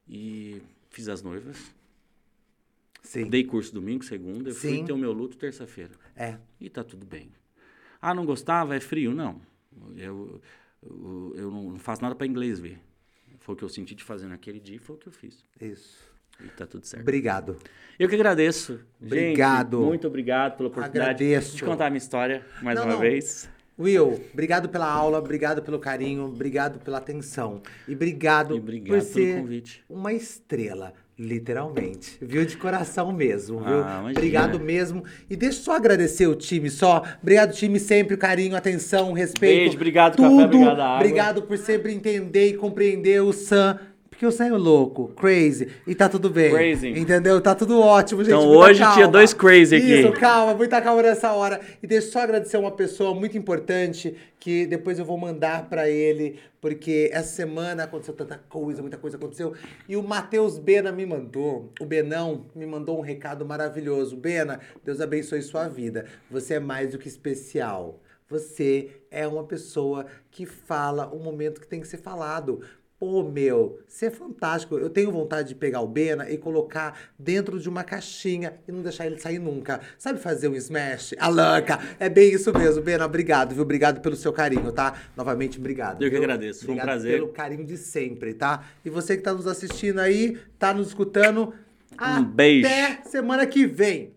E fiz as noivas. Sim. Dei curso domingo, segunda, eu fui Sim. ter o meu luto terça-feira. É. E tá tudo bem. Ah, não gostava? É frio? Não. Eu, eu, eu não faço nada para inglês ver. Foi o que eu senti de fazer naquele dia e foi o que eu fiz. Isso. E tá tudo certo. Obrigado. Eu que agradeço. Obrigado. Gente, muito obrigado pela oportunidade Agradeço. de contar a minha história mais Não, uma não. vez. Will, obrigado pela aula, obrigado pelo carinho, obrigado pela atenção. E obrigado, E obrigado por pelo ser convite. uma estrela, literalmente. Viu? De coração mesmo, viu? Ah, obrigado mesmo. E deixa eu só agradecer o time só. Obrigado, time, sempre o carinho, atenção, respeito. Beijo, obrigado, tudo. café, obrigado, água. Obrigado por sempre entender e compreender o Sam. Porque o Sam é louco, crazy, e tá tudo bem. Crazy. Entendeu? Tá tudo ótimo, gente. Então, hoje tinha calma. dois crazy aqui. Isso, calma, muita calma nessa hora. E deixa eu só agradecer uma pessoa muito importante que depois eu vou mandar pra ele, porque essa semana aconteceu tanta coisa, muita coisa aconteceu. E o Matheus Bena me mandou, o Benão me mandou um recado maravilhoso. Bena, Deus abençoe sua vida. Você é mais do que especial. Você é uma pessoa que fala o momento que tem que ser falado. Pô, meu, você é fantástico. Eu tenho vontade de pegar o Bena e colocar dentro de uma caixinha e não deixar ele sair nunca. Sabe fazer um smash? A lanca. É bem isso mesmo, Bena. Obrigado, viu? Obrigado pelo seu carinho, tá? Novamente, obrigado. Eu que viu? agradeço. Foi um Obrigado prazer. pelo carinho de sempre, tá? E você que tá nos assistindo aí, tá nos escutando. Um beijo. Até semana que vem.